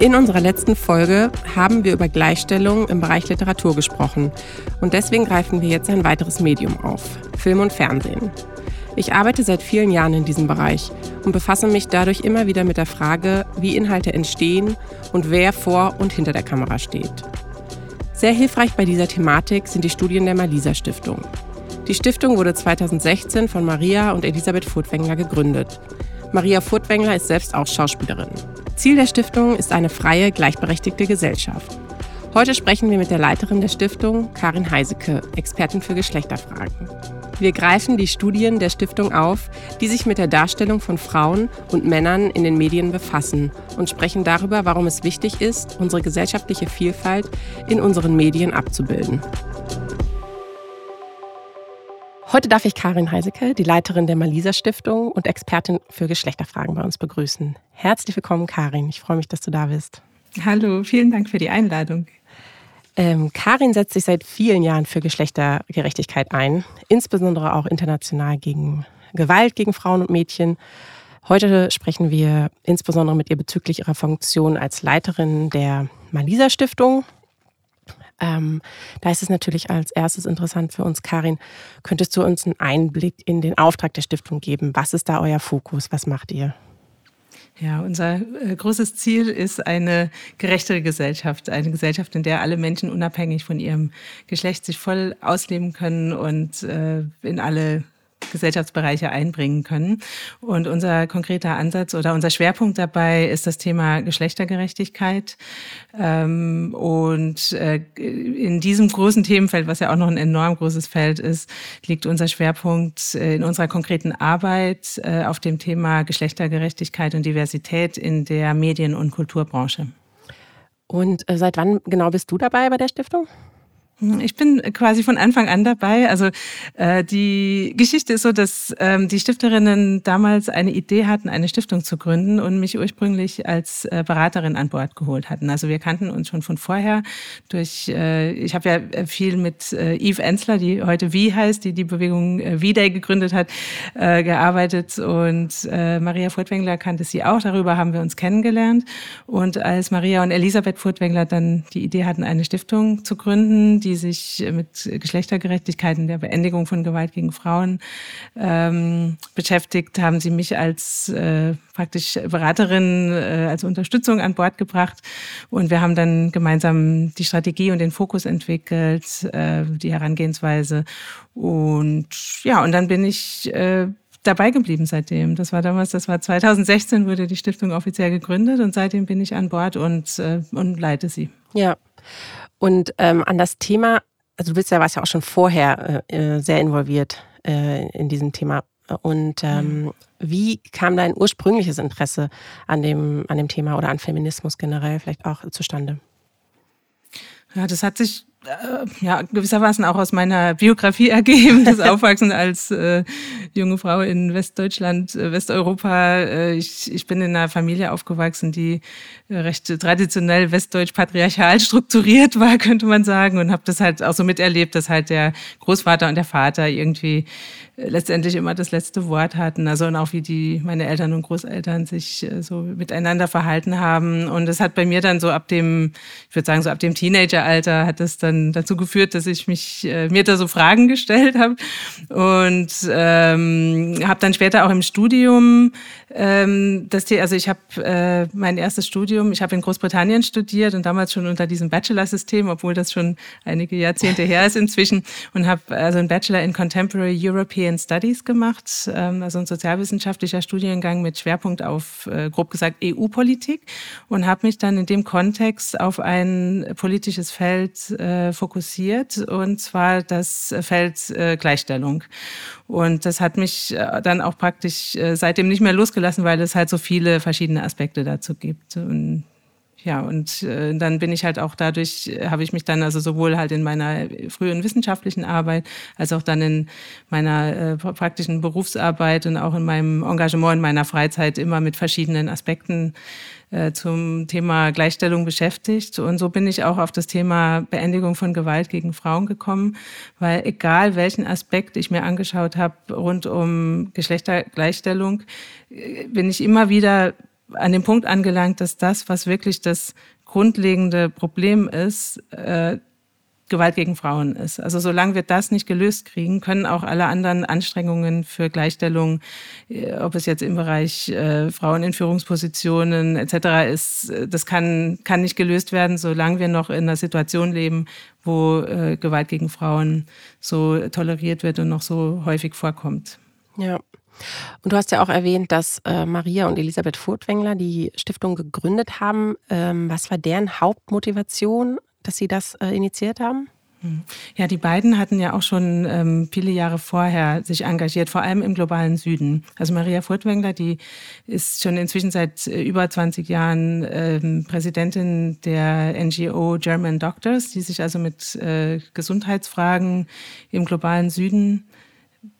In unserer letzten Folge haben wir über Gleichstellung im Bereich Literatur gesprochen und deswegen greifen wir jetzt ein weiteres Medium auf, Film und Fernsehen. Ich arbeite seit vielen Jahren in diesem Bereich und befasse mich dadurch immer wieder mit der Frage, wie Inhalte entstehen und wer vor und hinter der Kamera steht. Sehr hilfreich bei dieser Thematik sind die Studien der Malisa Stiftung. Die Stiftung wurde 2016 von Maria und Elisabeth Furtwängler gegründet. Maria Furtwängler ist selbst auch Schauspielerin. Ziel der Stiftung ist eine freie, gleichberechtigte Gesellschaft. Heute sprechen wir mit der Leiterin der Stiftung, Karin Heiseke, Expertin für Geschlechterfragen. Wir greifen die Studien der Stiftung auf, die sich mit der Darstellung von Frauen und Männern in den Medien befassen und sprechen darüber, warum es wichtig ist, unsere gesellschaftliche Vielfalt in unseren Medien abzubilden. Heute darf ich Karin Heiseke, die Leiterin der Malisa Stiftung und Expertin für Geschlechterfragen bei uns begrüßen. Herzlich willkommen, Karin. Ich freue mich, dass du da bist. Hallo, vielen Dank für die Einladung. Ähm, Karin setzt sich seit vielen Jahren für Geschlechtergerechtigkeit ein, insbesondere auch international gegen Gewalt gegen Frauen und Mädchen. Heute sprechen wir insbesondere mit ihr bezüglich ihrer Funktion als Leiterin der Malisa Stiftung ähm, da ist es natürlich als erstes interessant für uns, Karin. Könntest du uns einen Einblick in den Auftrag der Stiftung geben? Was ist da euer Fokus? Was macht ihr? Ja, unser äh, großes Ziel ist eine gerechtere Gesellschaft, eine Gesellschaft, in der alle Menschen unabhängig von ihrem Geschlecht sich voll ausleben können und äh, in alle Gesellschaftsbereiche einbringen können. Und unser konkreter Ansatz oder unser Schwerpunkt dabei ist das Thema Geschlechtergerechtigkeit. Ähm, und äh, in diesem großen Themenfeld, was ja auch noch ein enorm großes Feld ist, liegt unser Schwerpunkt äh, in unserer konkreten Arbeit äh, auf dem Thema Geschlechtergerechtigkeit und Diversität in der Medien- und Kulturbranche. Und seit wann genau bist du dabei bei der Stiftung? Ich bin quasi von Anfang an dabei. Also äh, die Geschichte ist so, dass ähm, die Stifterinnen damals eine Idee hatten, eine Stiftung zu gründen und mich ursprünglich als äh, Beraterin an Bord geholt hatten. Also wir kannten uns schon von vorher durch, äh, ich habe ja viel mit äh, Eve Ensler, die heute Wie heißt, die die Bewegung äh, V-Day gegründet hat, äh, gearbeitet und äh, Maria Furtwängler kannte sie auch. Darüber haben wir uns kennengelernt. Und als Maria und Elisabeth Furtwängler dann die Idee hatten, eine Stiftung zu gründen, die sich mit Geschlechtergerechtigkeit und der Beendigung von Gewalt gegen Frauen ähm, beschäftigt, haben sie mich als äh, praktisch Beraterin, äh, als Unterstützung an Bord gebracht. Und wir haben dann gemeinsam die Strategie und den Fokus entwickelt, äh, die Herangehensweise. Und ja, und dann bin ich äh, dabei geblieben seitdem. Das war damals, das war 2016 wurde die Stiftung offiziell gegründet und seitdem bin ich an Bord und, äh, und leite sie. Ja. Und ähm, an das Thema, also du bist ja, warst ja auch schon vorher äh, äh, sehr involviert äh, in diesem Thema. Und ähm, mhm. wie kam dein ursprüngliches Interesse an dem, an dem Thema oder an Feminismus generell vielleicht auch zustande? Ja, das hat sich ja, gewissermaßen auch aus meiner Biografie ergeben, das Aufwachsen als äh, junge Frau in Westdeutschland, äh, Westeuropa. Äh, ich, ich bin in einer Familie aufgewachsen, die äh, recht traditionell westdeutsch-patriarchal strukturiert war, könnte man sagen, und habe das halt auch so miterlebt, dass halt der Großvater und der Vater irgendwie letztendlich immer das letzte Wort hatten. Also und auch wie die meine Eltern und Großeltern sich äh, so miteinander verhalten haben. Und das hat bei mir dann so ab dem, ich würde sagen so ab dem Teenageralter hat das dann dazu geführt, dass ich mich äh, mir da so Fragen gestellt habe. Und ähm, habe dann später auch im Studium ähm, das also ich habe äh, mein erstes Studium, ich habe in Großbritannien studiert und damals schon unter diesem Bachelor-System, obwohl das schon einige Jahrzehnte her ist inzwischen und habe also einen Bachelor in Contemporary European European Studies gemacht, ähm, also ein sozialwissenschaftlicher Studiengang mit Schwerpunkt auf, äh, grob gesagt, EU-Politik und habe mich dann in dem Kontext auf ein politisches Feld äh, fokussiert und zwar das Feld äh, Gleichstellung. Und das hat mich dann auch praktisch seitdem nicht mehr losgelassen, weil es halt so viele verschiedene Aspekte dazu gibt. Und ja, und äh, dann bin ich halt auch dadurch, äh, habe ich mich dann also sowohl halt in meiner frühen wissenschaftlichen Arbeit als auch dann in meiner äh, praktischen Berufsarbeit und auch in meinem Engagement in meiner Freizeit immer mit verschiedenen Aspekten äh, zum Thema Gleichstellung beschäftigt. Und so bin ich auch auf das Thema Beendigung von Gewalt gegen Frauen gekommen, weil egal welchen Aspekt ich mir angeschaut habe rund um Geschlechtergleichstellung, äh, bin ich immer wieder an dem Punkt angelangt, dass das, was wirklich das grundlegende Problem ist, äh, Gewalt gegen Frauen ist. Also solange wir das nicht gelöst kriegen, können auch alle anderen Anstrengungen für Gleichstellung, äh, ob es jetzt im Bereich äh, Frauen in Führungspositionen etc. ist, äh, das kann, kann nicht gelöst werden, solange wir noch in einer Situation leben, wo äh, Gewalt gegen Frauen so toleriert wird und noch so häufig vorkommt. Ja. Und du hast ja auch erwähnt, dass äh, Maria und Elisabeth Furtwängler die Stiftung gegründet haben. Ähm, was war deren Hauptmotivation dass Sie das äh, initiiert haben? Hm. Ja, die beiden hatten ja auch schon ähm, viele Jahre vorher sich engagiert, vor allem im globalen Süden. Also Maria Furtwängler, die ist schon inzwischen seit äh, über 20 Jahren ähm, Präsidentin der NGO German Doctors, die sich also mit äh, Gesundheitsfragen im globalen Süden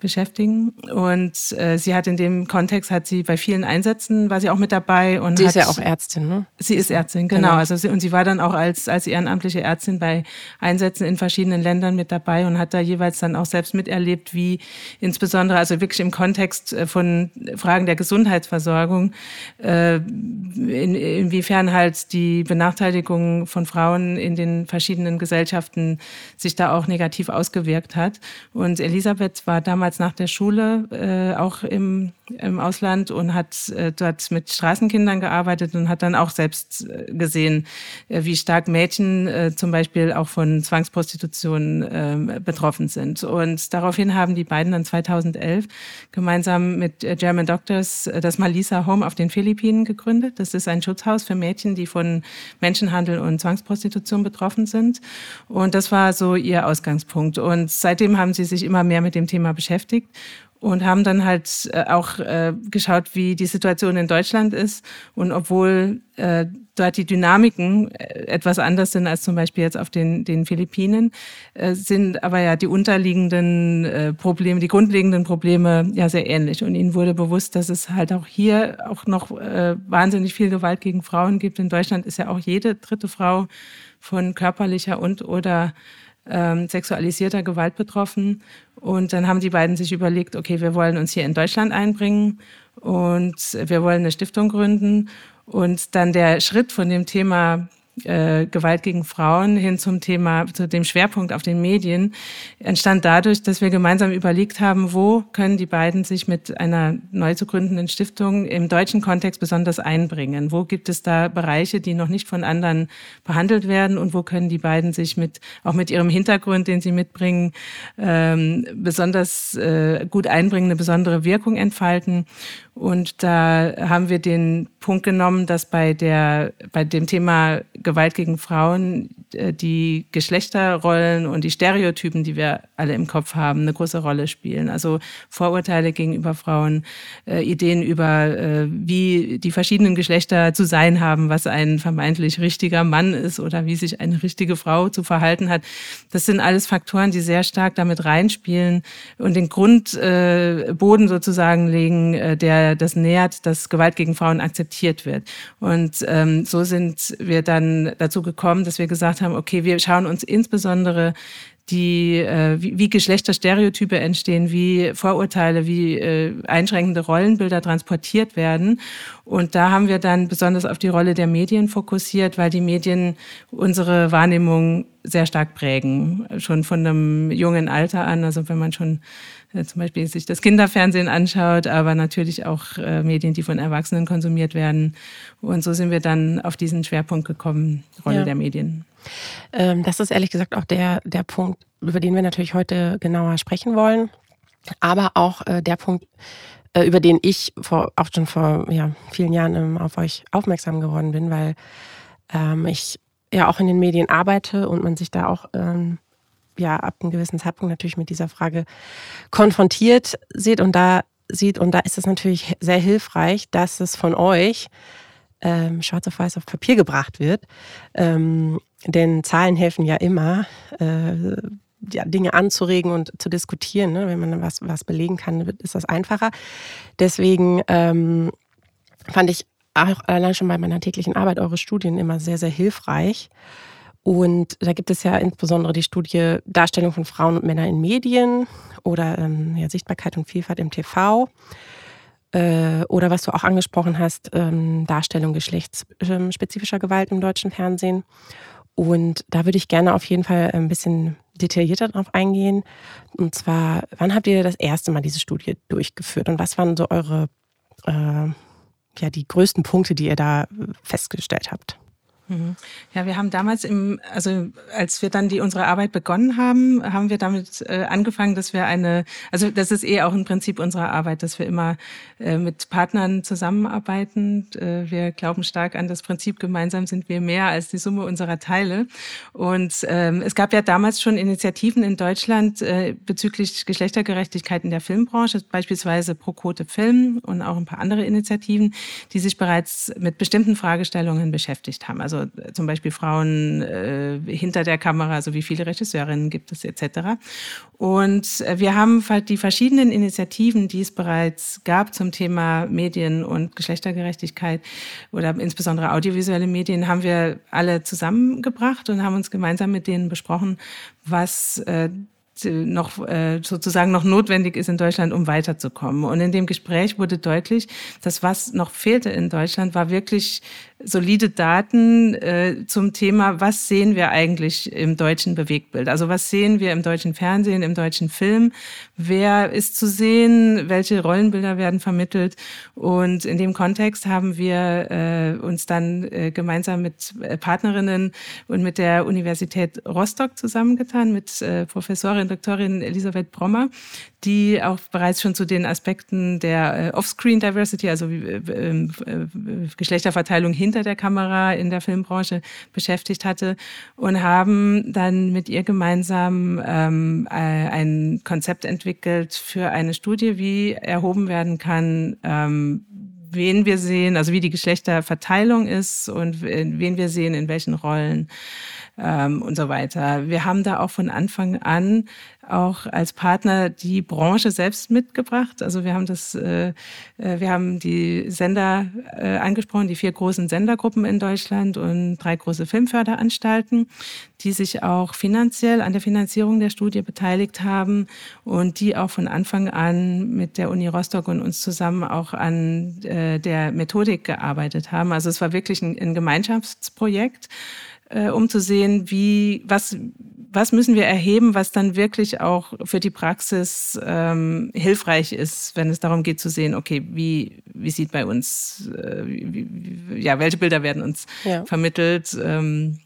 beschäftigen. Und äh, sie hat in dem Kontext, hat sie bei vielen Einsätzen, war sie auch mit dabei. Und sie hat, ist ja auch Ärztin, ne? Sie ist Ärztin, genau. genau. Also sie, und sie war dann auch als, als ehrenamtliche Ärztin bei Einsätzen in verschiedenen Ländern mit dabei und hat da jeweils dann auch selbst miterlebt, wie insbesondere, also wirklich im Kontext äh, von Fragen der Gesundheitsversorgung, äh, in, inwiefern halt die Benachteiligung von Frauen in den verschiedenen Gesellschaften sich da auch negativ ausgewirkt hat. Und Elisabeth war damals nach der Schule äh, auch im, im Ausland und hat äh, dort mit Straßenkindern gearbeitet und hat dann auch selbst äh, gesehen, äh, wie stark Mädchen äh, zum Beispiel auch von Zwangsprostitution äh, betroffen sind. Und daraufhin haben die beiden dann 2011 gemeinsam mit äh, German Doctors äh, das Malisa Home auf den Philippinen gegründet. Das ist ein Schutzhaus für Mädchen, die von Menschenhandel und Zwangsprostitution betroffen sind. Und das war so ihr Ausgangspunkt. Und seitdem haben sie sich immer mehr mit dem Thema beschäftigt und haben dann halt äh, auch äh, geschaut, wie die Situation in Deutschland ist. Und obwohl äh, dort die Dynamiken etwas anders sind als zum Beispiel jetzt auf den, den Philippinen, sind aber ja die unterliegenden Probleme, die grundlegenden Probleme ja sehr ähnlich. Und ihnen wurde bewusst, dass es halt auch hier auch noch wahnsinnig viel Gewalt gegen Frauen gibt. In Deutschland ist ja auch jede dritte Frau von körperlicher und oder ähm, sexualisierter Gewalt betroffen. Und dann haben die beiden sich überlegt, okay, wir wollen uns hier in Deutschland einbringen und wir wollen eine Stiftung gründen. Und dann der Schritt von dem Thema äh, Gewalt gegen Frauen hin zum Thema, zu dem Schwerpunkt auf den Medien, entstand dadurch, dass wir gemeinsam überlegt haben, wo können die beiden sich mit einer neu zu gründenden Stiftung im deutschen Kontext besonders einbringen? Wo gibt es da Bereiche, die noch nicht von anderen behandelt werden und wo können die beiden sich mit, auch mit ihrem Hintergrund, den sie mitbringen, ähm, besonders äh, gut einbringen, eine besondere Wirkung entfalten? Und da haben wir den Punkt genommen, dass bei der, bei dem Thema Gewalt gegen Frauen äh, die Geschlechterrollen und die Stereotypen, die wir alle im Kopf haben, eine große Rolle spielen. Also Vorurteile gegenüber Frauen, äh, Ideen über, äh, wie die verschiedenen Geschlechter zu sein haben, was ein vermeintlich richtiger Mann ist oder wie sich eine richtige Frau zu verhalten hat. Das sind alles Faktoren, die sehr stark damit reinspielen und den Grundboden sozusagen legen, der das nähert, dass Gewalt gegen Frauen akzeptiert wird. Und ähm, so sind wir dann dazu gekommen, dass wir gesagt haben, okay, wir schauen uns insbesondere die, äh, wie, wie Geschlechterstereotype entstehen, wie Vorurteile, wie äh, einschränkende Rollenbilder transportiert werden. Und da haben wir dann besonders auf die Rolle der Medien fokussiert, weil die Medien unsere Wahrnehmung sehr stark prägen, schon von einem jungen Alter an. Also wenn man schon zum Beispiel sich das Kinderfernsehen anschaut, aber natürlich auch äh, Medien, die von Erwachsenen konsumiert werden. Und so sind wir dann auf diesen Schwerpunkt gekommen, Rolle ja. der Medien. Ähm, das ist ehrlich gesagt auch der, der Punkt, über den wir natürlich heute genauer sprechen wollen. Aber auch äh, der Punkt, äh, über den ich vor, auch schon vor ja, vielen Jahren ähm, auf euch aufmerksam geworden bin, weil ähm, ich ja auch in den Medien arbeite und man sich da auch ähm, ja ab einem gewissen Zeitpunkt natürlich mit dieser Frage konfrontiert sieht und da sieht und da ist es natürlich sehr hilfreich, dass es von euch ähm, schwarz auf weiß auf Papier gebracht wird, ähm, denn Zahlen helfen ja immer. Äh, ja, Dinge anzuregen und zu diskutieren. Ne? Wenn man was, was belegen kann, ist das einfacher. Deswegen ähm, fand ich auch allein schon bei meiner täglichen Arbeit eure Studien immer sehr, sehr hilfreich. Und da gibt es ja insbesondere die Studie Darstellung von Frauen und Männern in Medien oder ähm, ja, Sichtbarkeit und Vielfalt im TV. Äh, oder was du auch angesprochen hast, ähm, Darstellung geschlechtsspezifischer Gewalt im deutschen Fernsehen. Und da würde ich gerne auf jeden Fall ein bisschen detaillierter drauf eingehen. Und zwar, wann habt ihr das erste Mal diese Studie durchgeführt und was waren so eure, äh, ja, die größten Punkte, die ihr da festgestellt habt? Mhm. Ja, wir haben damals im, also als wir dann die unsere Arbeit begonnen haben, haben wir damit äh, angefangen, dass wir eine, also das ist eh auch ein Prinzip unserer Arbeit, dass wir immer äh, mit Partnern zusammenarbeiten. Äh, wir glauben stark an das Prinzip, gemeinsam sind wir mehr als die Summe unserer Teile. Und ähm, es gab ja damals schon Initiativen in Deutschland äh, bezüglich Geschlechtergerechtigkeit in der Filmbranche, beispielsweise Pro Quote Film und auch ein paar andere Initiativen, die sich bereits mit bestimmten Fragestellungen beschäftigt haben. Also also zum Beispiel Frauen äh, hinter der Kamera, also wie viele Regisseurinnen gibt es etc. Und äh, wir haben die verschiedenen Initiativen, die es bereits gab zum Thema Medien und Geschlechtergerechtigkeit oder insbesondere audiovisuelle Medien, haben wir alle zusammengebracht und haben uns gemeinsam mit denen besprochen, was äh, noch äh, sozusagen noch notwendig ist in Deutschland, um weiterzukommen. Und in dem Gespräch wurde deutlich, dass was noch fehlte in Deutschland, war wirklich solide Daten äh, zum Thema, was sehen wir eigentlich im deutschen Bewegtbild? Also was sehen wir im deutschen Fernsehen, im deutschen Film? Wer ist zu sehen? Welche Rollenbilder werden vermittelt? Und in dem Kontext haben wir äh, uns dann äh, gemeinsam mit äh, Partnerinnen und mit der Universität Rostock zusammengetan, mit äh, Professorin Doktorin Elisabeth Brommer, die auch bereits schon zu den Aspekten der äh, Offscreen Diversity, also äh, äh, Geschlechterverteilung hinter der Kamera in der Filmbranche beschäftigt hatte und haben dann mit ihr gemeinsam ähm, ein Konzept entwickelt für eine Studie, wie erhoben werden kann, ähm, wen wir sehen, also wie die Geschlechterverteilung ist und wen wir sehen in welchen Rollen ähm, und so weiter. Wir haben da auch von Anfang an auch als Partner die Branche selbst mitgebracht. Also wir haben das, äh, äh, wir haben die Sender äh, angesprochen, die vier großen Sendergruppen in Deutschland und drei große Filmförderanstalten, die sich auch finanziell an der Finanzierung der Studie beteiligt haben und die auch von Anfang an mit der Uni Rostock und uns zusammen auch an äh, der Methodik gearbeitet haben. Also es war wirklich ein, ein Gemeinschaftsprojekt äh, um zu sehen, wie, was, was müssen wir erheben, was dann wirklich auch für die Praxis ähm, hilfreich ist, wenn es darum geht zu sehen, okay, wie, wie sieht bei uns, äh, wie, wie, ja, welche Bilder werden uns ja. vermittelt. Ähm,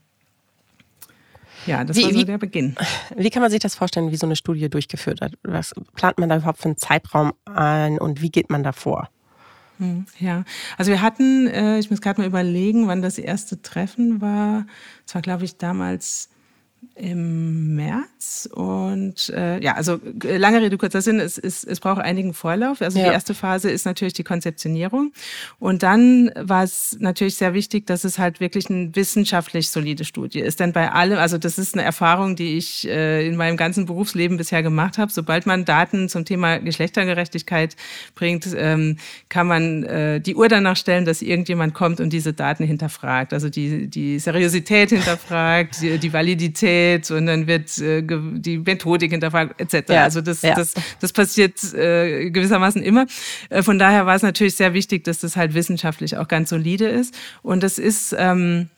ja, das wie, war so der Beginn. Wie kann man sich das vorstellen, wie so eine Studie durchgeführt wird? Was plant man da überhaupt für einen Zeitraum ein und wie geht man da vor? Hm, ja, also wir hatten, äh, ich muss gerade mal überlegen, wann das erste Treffen war. Es war, glaube ich, damals im März und äh, ja, also äh, lange Rede, kurzer Sinn, es, es, es braucht einigen Vorlauf. Also ja. die erste Phase ist natürlich die Konzeptionierung und dann war es natürlich sehr wichtig, dass es halt wirklich eine wissenschaftlich solide Studie ist. Denn bei allem, also das ist eine Erfahrung, die ich äh, in meinem ganzen Berufsleben bisher gemacht habe. Sobald man Daten zum Thema Geschlechtergerechtigkeit bringt, ähm, kann man äh, die Uhr danach stellen, dass irgendjemand kommt und diese Daten hinterfragt. Also die, die Seriosität hinterfragt, die, die Validität Qualität und dann wird äh, die Methodik hinterfragt etc. Ja, also das, ja. das, das passiert äh, gewissermaßen immer. Äh, von daher war es natürlich sehr wichtig, dass das halt wissenschaftlich auch ganz solide ist. Und das ist ähm,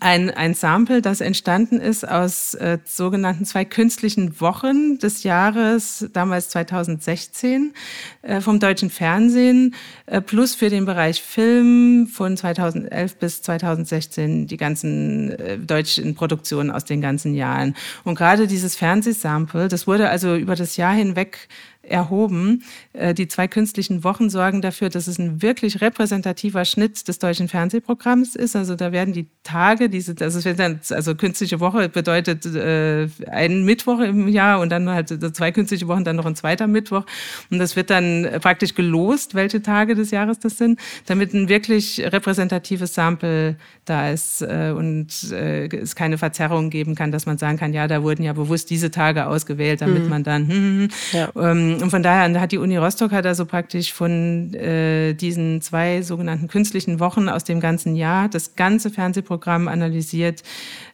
ein, ein Sample, das entstanden ist aus äh, sogenannten zwei künstlichen Wochen des Jahres, damals 2016, äh, vom deutschen Fernsehen, äh, plus für den Bereich Film von 2011 bis 2016 die ganzen äh, deutschen Produktionen aus den ganzen Jahren. Und gerade dieses Fernsehsample, das wurde also über das Jahr hinweg erhoben. Äh, die zwei künstlichen Wochen sorgen dafür, dass es ein wirklich repräsentativer Schnitt des deutschen Fernsehprogramms ist. Also da werden die Tage, diese, also, dann, also künstliche Woche bedeutet äh, ein Mittwoch im Jahr und dann halt zwei künstliche Wochen, dann noch ein zweiter Mittwoch. Und das wird dann praktisch gelost, welche Tage des Jahres das sind, damit ein wirklich repräsentatives Sample da ist äh, und äh, es keine Verzerrung geben kann, dass man sagen kann, ja, da wurden ja bewusst diese Tage ausgewählt, damit mhm. man dann hm, hm. Ja. Ähm, und von daher hat die Uni Rostock hat also praktisch von äh, diesen zwei sogenannten künstlichen Wochen aus dem ganzen Jahr das ganze Fernsehprogramm analysiert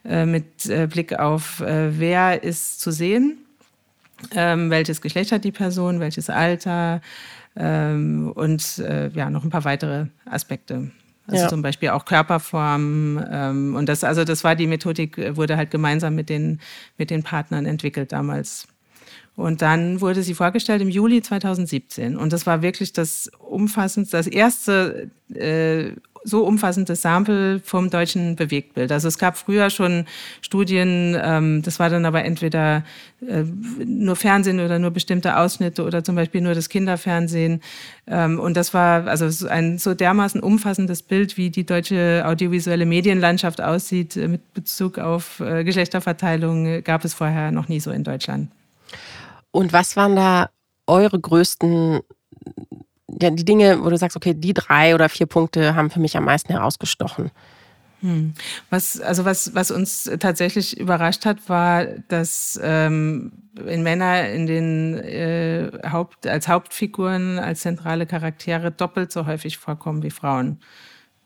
äh, mit äh, Blick auf, äh, wer ist zu sehen, ähm, welches Geschlecht hat die Person, welches Alter, ähm, und äh, ja, noch ein paar weitere Aspekte. Also ja. zum Beispiel auch Körperform. Ähm, und das, also das war die Methodik, äh, wurde halt gemeinsam mit den, mit den Partnern entwickelt damals. Und dann wurde sie vorgestellt im Juli 2017. Und das war wirklich das umfassendste, das erste äh, so umfassendes Sample vom deutschen Bewegtbild. Also es gab früher schon Studien, ähm, das war dann aber entweder äh, nur Fernsehen oder nur bestimmte Ausschnitte oder zum Beispiel nur das Kinderfernsehen. Ähm, und das war also ein so dermaßen umfassendes Bild, wie die deutsche audiovisuelle Medienlandschaft aussieht äh, mit Bezug auf äh, Geschlechterverteilung, gab es vorher noch nie so in Deutschland. Und was waren da eure größten, ja, die Dinge, wo du sagst, okay, die drei oder vier Punkte haben für mich am meisten herausgestochen? Hm. Was, also was, was uns tatsächlich überrascht hat, war, dass ähm, in Männer in den äh, Haupt, als Hauptfiguren, als zentrale Charaktere doppelt so häufig vorkommen wie Frauen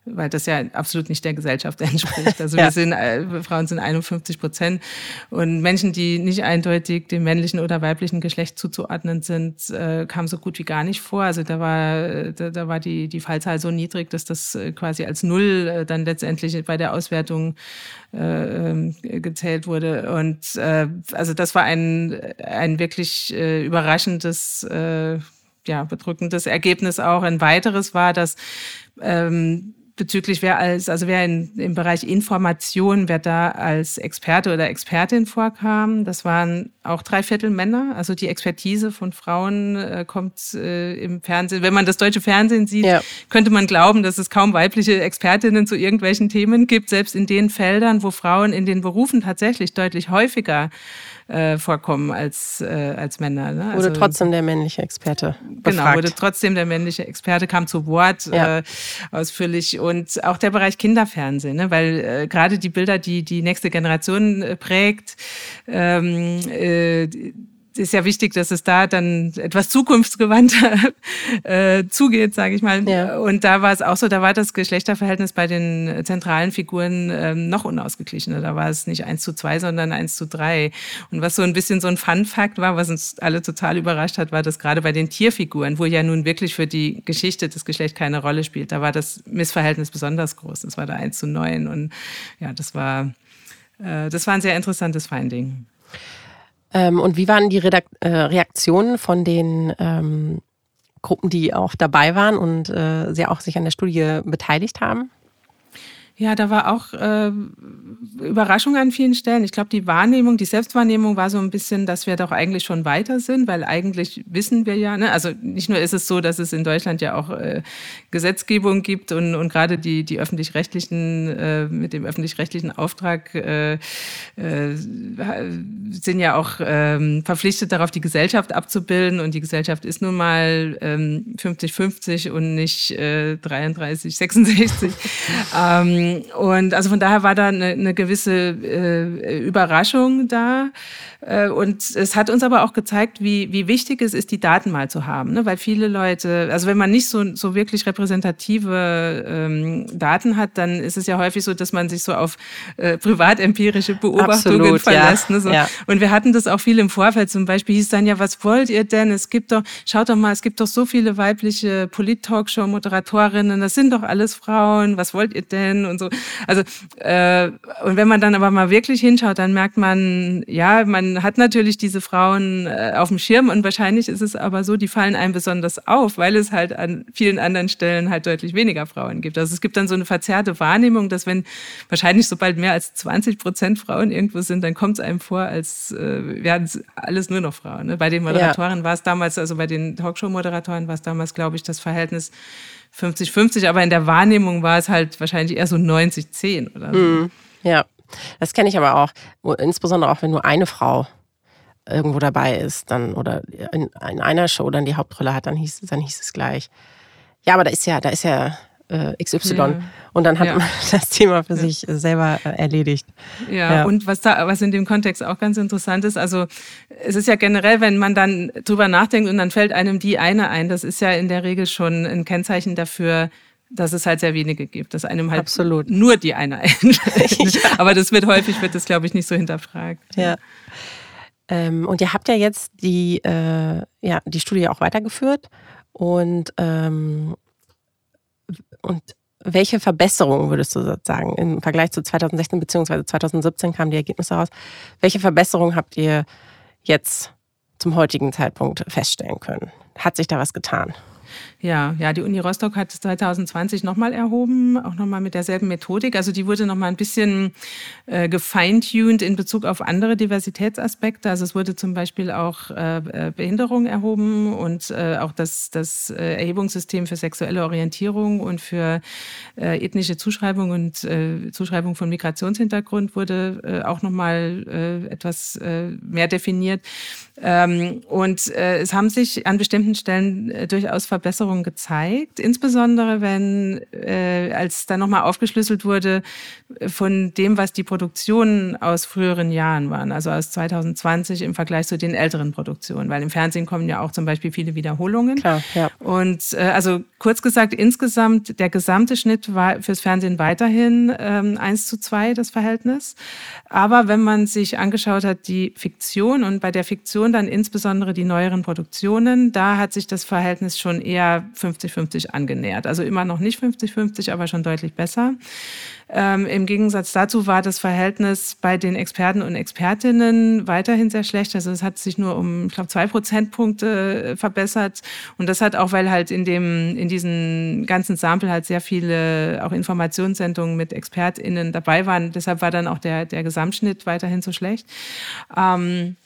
weil das ja absolut nicht der Gesellschaft entspricht. Also ja. wir sind, äh, Frauen sind 51 Prozent und Menschen, die nicht eindeutig dem männlichen oder weiblichen Geschlecht zuzuordnen sind, äh, kamen so gut wie gar nicht vor. Also da war, da, da war die, die Fallzahl so niedrig, dass das äh, quasi als Null äh, dann letztendlich bei der Auswertung äh, ähm, gezählt wurde. Und äh, also das war ein, ein wirklich äh, überraschendes äh, ja, bedrückendes Ergebnis auch. Ein weiteres war, dass ähm, bezüglich wer als, also wer in, im Bereich Information, wer da als Experte oder Expertin vorkam. Das waren auch drei Viertel Männer. Also die Expertise von Frauen äh, kommt äh, im Fernsehen. Wenn man das deutsche Fernsehen sieht, ja. könnte man glauben, dass es kaum weibliche Expertinnen zu irgendwelchen Themen gibt, selbst in den Feldern, wo Frauen in den Berufen tatsächlich deutlich häufiger äh, vorkommen als, äh, als Männer. Ne? Also, wurde trotzdem der männliche Experte. Genau, befragt. Genau, wurde trotzdem der männliche Experte, kam zu Wort ja. äh, ausführlich. Und auch der Bereich Kinderfernsehen, ne? weil äh, gerade die Bilder, die die nächste Generation äh, prägt, ähm, äh, ist ja wichtig, dass es da dann etwas zukunftsgewandter äh, zugeht, sage ich mal. Ja. Und da war es auch so, da war das Geschlechterverhältnis bei den zentralen Figuren ähm, noch unausgeglichener. Da war es nicht eins zu zwei, sondern eins zu drei. Und was so ein bisschen so ein Fun-Fact war, was uns alle total überrascht hat, war, dass gerade bei den Tierfiguren, wo ja nun wirklich für die Geschichte das Geschlecht keine Rolle spielt, da war das Missverhältnis besonders groß. Das war da eins zu neun. Und ja, das war, äh, das war ein sehr interessantes Finding. Ähm, und wie waren die Redak äh, Reaktionen von den ähm, Gruppen, die auch dabei waren und äh, sehr auch sich an der Studie beteiligt haben? Ja, da war auch äh, Überraschung an vielen Stellen. Ich glaube, die Wahrnehmung, die Selbstwahrnehmung war so ein bisschen, dass wir doch eigentlich schon weiter sind, weil eigentlich wissen wir ja, ne? also nicht nur ist es so, dass es in Deutschland ja auch äh, Gesetzgebung gibt und, und gerade die, die öffentlich-rechtlichen, äh, mit dem öffentlich-rechtlichen Auftrag äh, äh, sind ja auch äh, verpflichtet darauf, die Gesellschaft abzubilden und die Gesellschaft ist nun mal ähm, 50-50 und nicht äh, 33, 66. ähm, und also von daher war da eine, eine gewisse äh, Überraschung da. Äh, und es hat uns aber auch gezeigt, wie, wie wichtig es ist, die Daten mal zu haben. Ne? Weil viele Leute, also wenn man nicht so, so wirklich repräsentative ähm, Daten hat, dann ist es ja häufig so, dass man sich so auf äh, privatempirische Beobachtungen Absolut, verlässt. Ja. Ne? So. Ja. Und wir hatten das auch viel im Vorfeld. Zum Beispiel hieß dann ja, was wollt ihr denn? Es gibt doch, schaut doch mal, es gibt doch so viele weibliche Polit-Talkshow-Moderatorinnen, das sind doch alles Frauen, was wollt ihr denn? Und so. Also, äh, und wenn man dann aber mal wirklich hinschaut, dann merkt man, ja, man hat natürlich diese Frauen äh, auf dem Schirm und wahrscheinlich ist es aber so, die fallen einem besonders auf, weil es halt an vielen anderen Stellen halt deutlich weniger Frauen gibt. Also es gibt dann so eine verzerrte Wahrnehmung, dass wenn wahrscheinlich sobald mehr als 20 Prozent Frauen irgendwo sind, dann kommt es einem vor, als äh, wären es alles nur noch Frauen. Ne? Bei den Moderatoren ja. war es damals, also bei den Talkshow-Moderatoren war es damals, glaube ich, das Verhältnis 50-50, aber in der Wahrnehmung war es halt wahrscheinlich eher so 90-10 oder so. Mm, ja. Das kenne ich aber auch. Insbesondere auch, wenn nur eine Frau irgendwo dabei ist, dann oder in, in einer Show dann die Hauptrolle hat, dann hieß, dann hieß es gleich. Ja, aber da ist ja, da ist ja XY. Ja. Und dann hat ja. man das Thema für ja. sich selber äh, erledigt. Ja, ja, und was da, was in dem Kontext auch ganz interessant ist, also es ist ja generell, wenn man dann drüber nachdenkt und dann fällt einem die eine ein, das ist ja in der Regel schon ein Kennzeichen dafür, dass es halt sehr wenige gibt, dass einem halt Absolut. nur die eine einfällt. Aber das wird häufig, wird das, glaube ich, nicht so hinterfragt. Ja. Ähm, und ihr habt ja jetzt die, äh, ja, die Studie auch weitergeführt Und, ähm, und welche Verbesserungen würdest du sagen im Vergleich zu 2016 bzw. 2017 kamen die Ergebnisse raus? Welche Verbesserungen habt ihr jetzt zum heutigen Zeitpunkt feststellen können? Hat sich da was getan? Ja, ja, die Uni Rostock hat es 2020 nochmal erhoben, auch nochmal mit derselben Methodik. Also die wurde nochmal ein bisschen äh, gefeintuned in Bezug auf andere Diversitätsaspekte. Also es wurde zum Beispiel auch äh, äh, Behinderung erhoben und äh, auch das, das äh, Erhebungssystem für sexuelle Orientierung und für äh, ethnische Zuschreibung und äh, Zuschreibung von Migrationshintergrund wurde äh, auch nochmal äh, etwas äh, mehr definiert. Ähm, und äh, es haben sich an bestimmten Stellen äh, durchaus Verbesserungen gezeigt, insbesondere wenn, äh, als dann nochmal aufgeschlüsselt wurde von dem, was die Produktionen aus früheren Jahren waren, also aus 2020 im Vergleich zu den älteren Produktionen, weil im Fernsehen kommen ja auch zum Beispiel viele Wiederholungen. Klar, ja. Und äh, also kurz gesagt, insgesamt der gesamte Schnitt war fürs Fernsehen weiterhin ähm, 1 zu 2 das Verhältnis. Aber wenn man sich angeschaut hat, die Fiktion und bei der Fiktion dann insbesondere die neueren Produktionen, da hat sich das Verhältnis schon eher 50-50 angenähert. Also immer noch nicht 50-50, aber schon deutlich besser. Ähm, Im Gegensatz dazu war das Verhältnis bei den Experten und Expertinnen weiterhin sehr schlecht. Also es hat sich nur um, ich glaube, zwei Prozentpunkte äh, verbessert. Und das hat auch, weil halt in dem, in diesen ganzen Sample halt sehr viele auch Informationssendungen mit ExpertInnen dabei waren. Deshalb war dann auch der, der Gesamtschnitt weiterhin so schlecht. Ähm,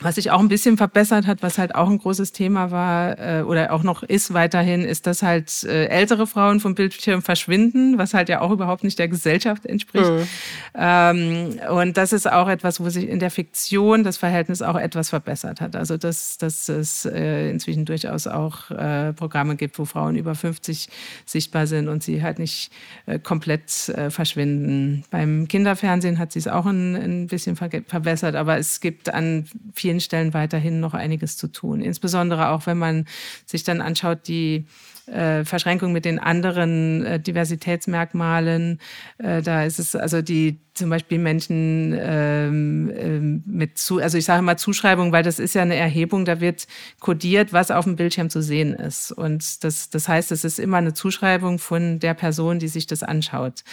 was sich auch ein bisschen verbessert hat, was halt auch ein großes Thema war äh, oder auch noch ist weiterhin, ist, dass halt äh, ältere Frauen vom Bildschirm verschwinden, was halt ja auch überhaupt nicht der Gesellschaft entspricht. Mhm. Ähm, und das ist auch etwas, wo sich in der Fiktion das Verhältnis auch etwas verbessert hat. Also dass, dass es äh, inzwischen durchaus auch äh, Programme gibt, wo Frauen über 50 sichtbar sind und sie halt nicht äh, komplett äh, verschwinden. Beim Kinderfernsehen hat sie es auch ein, ein bisschen verbessert, aber es gibt an vielen vielen Stellen weiterhin noch einiges zu tun. Insbesondere auch, wenn man sich dann anschaut, die äh, Verschränkung mit den anderen äh, Diversitätsmerkmalen. Äh, da ist es also die zum Beispiel Menschen ähm, ähm, mit zu, also ich sage mal Zuschreibung, weil das ist ja eine Erhebung, da wird kodiert, was auf dem Bildschirm zu sehen ist. Und das, das heißt, es ist immer eine Zuschreibung von der Person, die sich das anschaut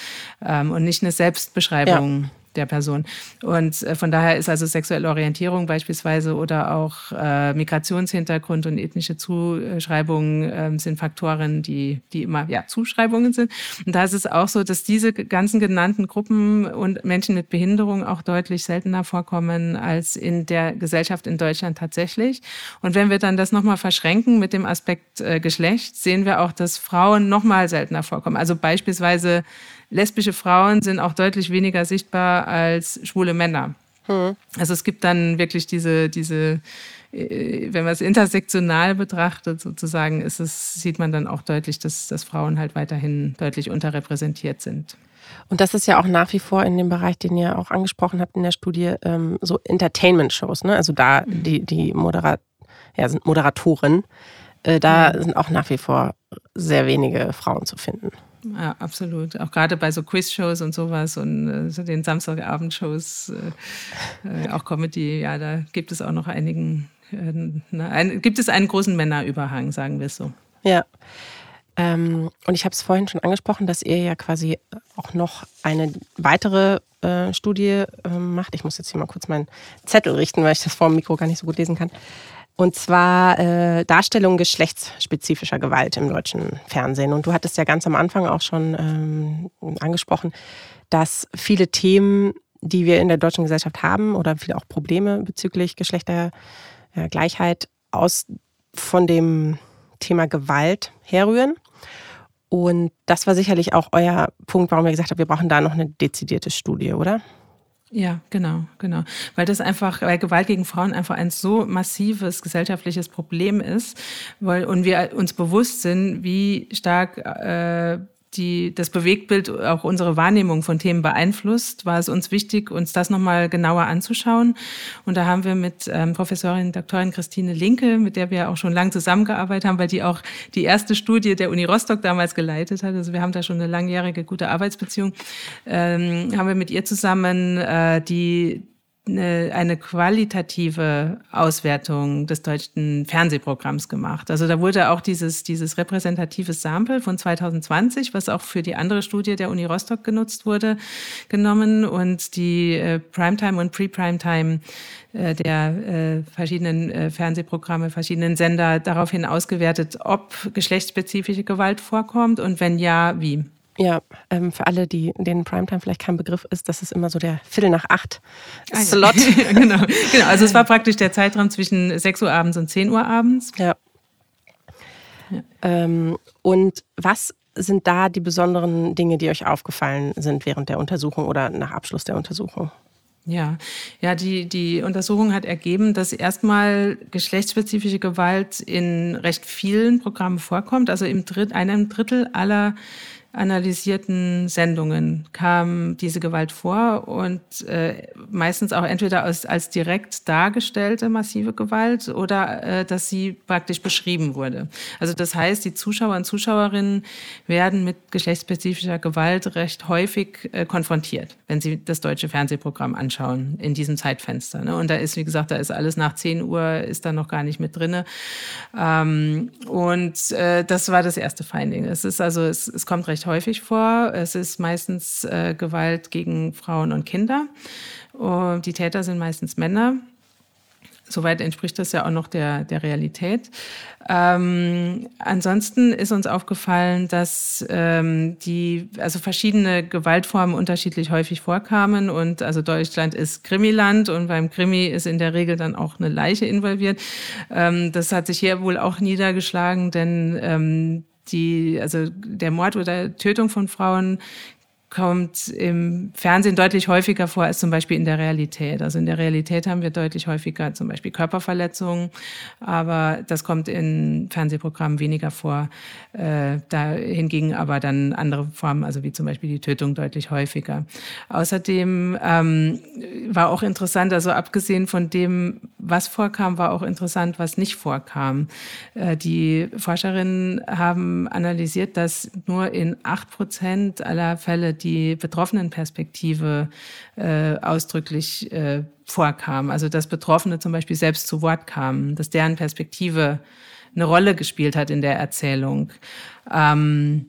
ähm, und nicht eine Selbstbeschreibung. Ja der Person. Und äh, von daher ist also sexuelle Orientierung beispielsweise oder auch äh, Migrationshintergrund und ethnische Zuschreibungen äh, sind Faktoren, die, die immer ja, Zuschreibungen sind. Und da ist es auch so, dass diese ganzen genannten Gruppen und Menschen mit Behinderung auch deutlich seltener vorkommen als in der Gesellschaft in Deutschland tatsächlich. Und wenn wir dann das nochmal verschränken mit dem Aspekt äh, Geschlecht, sehen wir auch, dass Frauen nochmal seltener vorkommen. Also beispielsweise lesbische Frauen sind auch deutlich weniger sichtbar als schwule Männer. Hm. Also es gibt dann wirklich diese, diese, äh, wenn man es intersektional betrachtet, sozusagen, ist es, sieht man dann auch deutlich, dass, dass Frauen halt weiterhin deutlich unterrepräsentiert sind. Und das ist ja auch nach wie vor in dem Bereich, den ihr auch angesprochen habt in der Studie, ähm, so Entertainment-Shows, ne? Also da mhm. die, die Moderat ja, sind Moderatoren, äh, da sind auch nach wie vor sehr wenige Frauen zu finden. Ja, absolut. Auch gerade bei so Quiz-Shows und sowas und äh, so den Samstagabendshows, äh, äh, auch Comedy, ja, da gibt es auch noch einigen, äh, ne, ein, gibt es einen großen Männerüberhang, sagen wir es so. Ja. Ähm, und ich habe es vorhin schon angesprochen, dass ihr ja quasi auch noch eine weitere äh, Studie ähm, macht. Ich muss jetzt hier mal kurz meinen Zettel richten, weil ich das vor dem Mikro gar nicht so gut lesen kann. Und zwar äh, Darstellung geschlechtsspezifischer Gewalt im deutschen Fernsehen. Und du hattest ja ganz am Anfang auch schon ähm, angesprochen, dass viele Themen, die wir in der deutschen Gesellschaft haben oder viele auch Probleme bezüglich Geschlechtergleichheit aus von dem Thema Gewalt herrühren. Und das war sicherlich auch euer Punkt, warum ihr gesagt habt, wir brauchen da noch eine dezidierte Studie, oder? Ja, genau, genau. Weil das einfach, weil Gewalt gegen Frauen einfach ein so massives gesellschaftliches Problem ist, weil und wir uns bewusst sind, wie stark äh, die, das Bewegtbild auch unsere Wahrnehmung von Themen beeinflusst, war es uns wichtig, uns das nochmal genauer anzuschauen. Und da haben wir mit ähm, Professorin Doktorin Christine Linke, mit der wir auch schon lange zusammengearbeitet haben, weil die auch die erste Studie der Uni Rostock damals geleitet hat. Also wir haben da schon eine langjährige gute Arbeitsbeziehung. Ähm, haben wir mit ihr zusammen äh, die eine, eine qualitative Auswertung des deutschen Fernsehprogramms gemacht. Also da wurde auch dieses, dieses repräsentative Sample von 2020, was auch für die andere Studie der Uni Rostock genutzt wurde, genommen und die äh, Primetime und Pre-Primetime äh, der äh, verschiedenen äh, Fernsehprogramme, verschiedenen Sender daraufhin ausgewertet, ob geschlechtsspezifische Gewalt vorkommt und wenn ja, wie. Ja, ähm, für alle, die denen Primetime vielleicht kein Begriff ist, das ist immer so der Viertel nach acht ah, Slot. Ja. genau, genau. Also es war praktisch der Zeitraum zwischen 6 Uhr abends und 10 Uhr abends. Ja. ja. Ähm, und was sind da die besonderen Dinge, die euch aufgefallen sind während der Untersuchung oder nach Abschluss der Untersuchung? Ja, ja, die, die Untersuchung hat ergeben, dass erstmal geschlechtsspezifische Gewalt in recht vielen Programmen vorkommt. Also im Dritt, einem Drittel aller analysierten Sendungen kam diese Gewalt vor und äh, meistens auch entweder als, als direkt dargestellte massive Gewalt oder äh, dass sie praktisch beschrieben wurde. Also das heißt, die Zuschauer und Zuschauerinnen werden mit geschlechtsspezifischer Gewalt recht häufig äh, konfrontiert, wenn sie das deutsche Fernsehprogramm anschauen in diesem Zeitfenster. Ne? Und da ist, wie gesagt, da ist alles nach 10 Uhr, ist da noch gar nicht mit drinne. Ähm, und äh, das war das erste Finding. Es ist also, es, es kommt recht häufig vor. Es ist meistens äh, Gewalt gegen Frauen und Kinder. Und die Täter sind meistens Männer. Soweit entspricht das ja auch noch der, der Realität. Ähm, ansonsten ist uns aufgefallen, dass ähm, die, also verschiedene Gewaltformen unterschiedlich häufig vorkamen und also Deutschland ist Krimiland und beim Krimi ist in der Regel dann auch eine Leiche involviert. Ähm, das hat sich hier wohl auch niedergeschlagen, denn ähm, die, also der Mord oder Tötung von Frauen kommt im Fernsehen deutlich häufiger vor als zum Beispiel in der Realität. Also in der Realität haben wir deutlich häufiger zum Beispiel Körperverletzungen, aber das kommt in Fernsehprogrammen weniger vor. Äh, da hingegen aber dann andere Formen, also wie zum Beispiel die Tötung, deutlich häufiger. Außerdem ähm, war auch interessant, also abgesehen von dem, was vorkam, war auch interessant, was nicht vorkam. Äh, die Forscherinnen haben analysiert, dass nur in acht Prozent aller Fälle die Betroffenenperspektive äh, ausdrücklich äh, vorkam. Also dass Betroffene zum Beispiel selbst zu Wort kamen, dass deren Perspektive eine Rolle gespielt hat in der Erzählung. Ähm,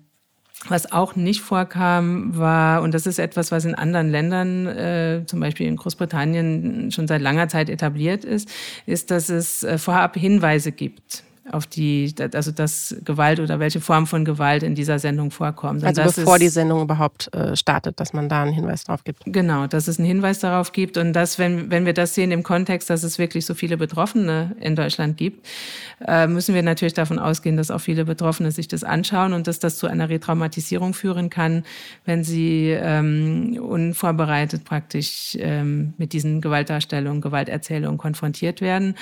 was auch nicht vorkam, war, und das ist etwas, was in anderen Ländern, äh, zum Beispiel in Großbritannien, schon seit langer Zeit etabliert ist, ist, dass es äh, vorab Hinweise gibt auf die, also dass Gewalt oder welche Form von Gewalt in dieser Sendung vorkommt. Also bevor ist, die Sendung überhaupt äh, startet, dass man da einen Hinweis darauf gibt. Genau, dass es einen Hinweis darauf gibt und dass, wenn, wenn wir das sehen im Kontext, dass es wirklich so viele Betroffene in Deutschland gibt, äh, müssen wir natürlich davon ausgehen, dass auch viele Betroffene sich das anschauen und dass das zu einer Retraumatisierung führen kann, wenn sie ähm, unvorbereitet praktisch ähm, mit diesen Gewaltdarstellungen, Gewalterzählungen konfrontiert werden.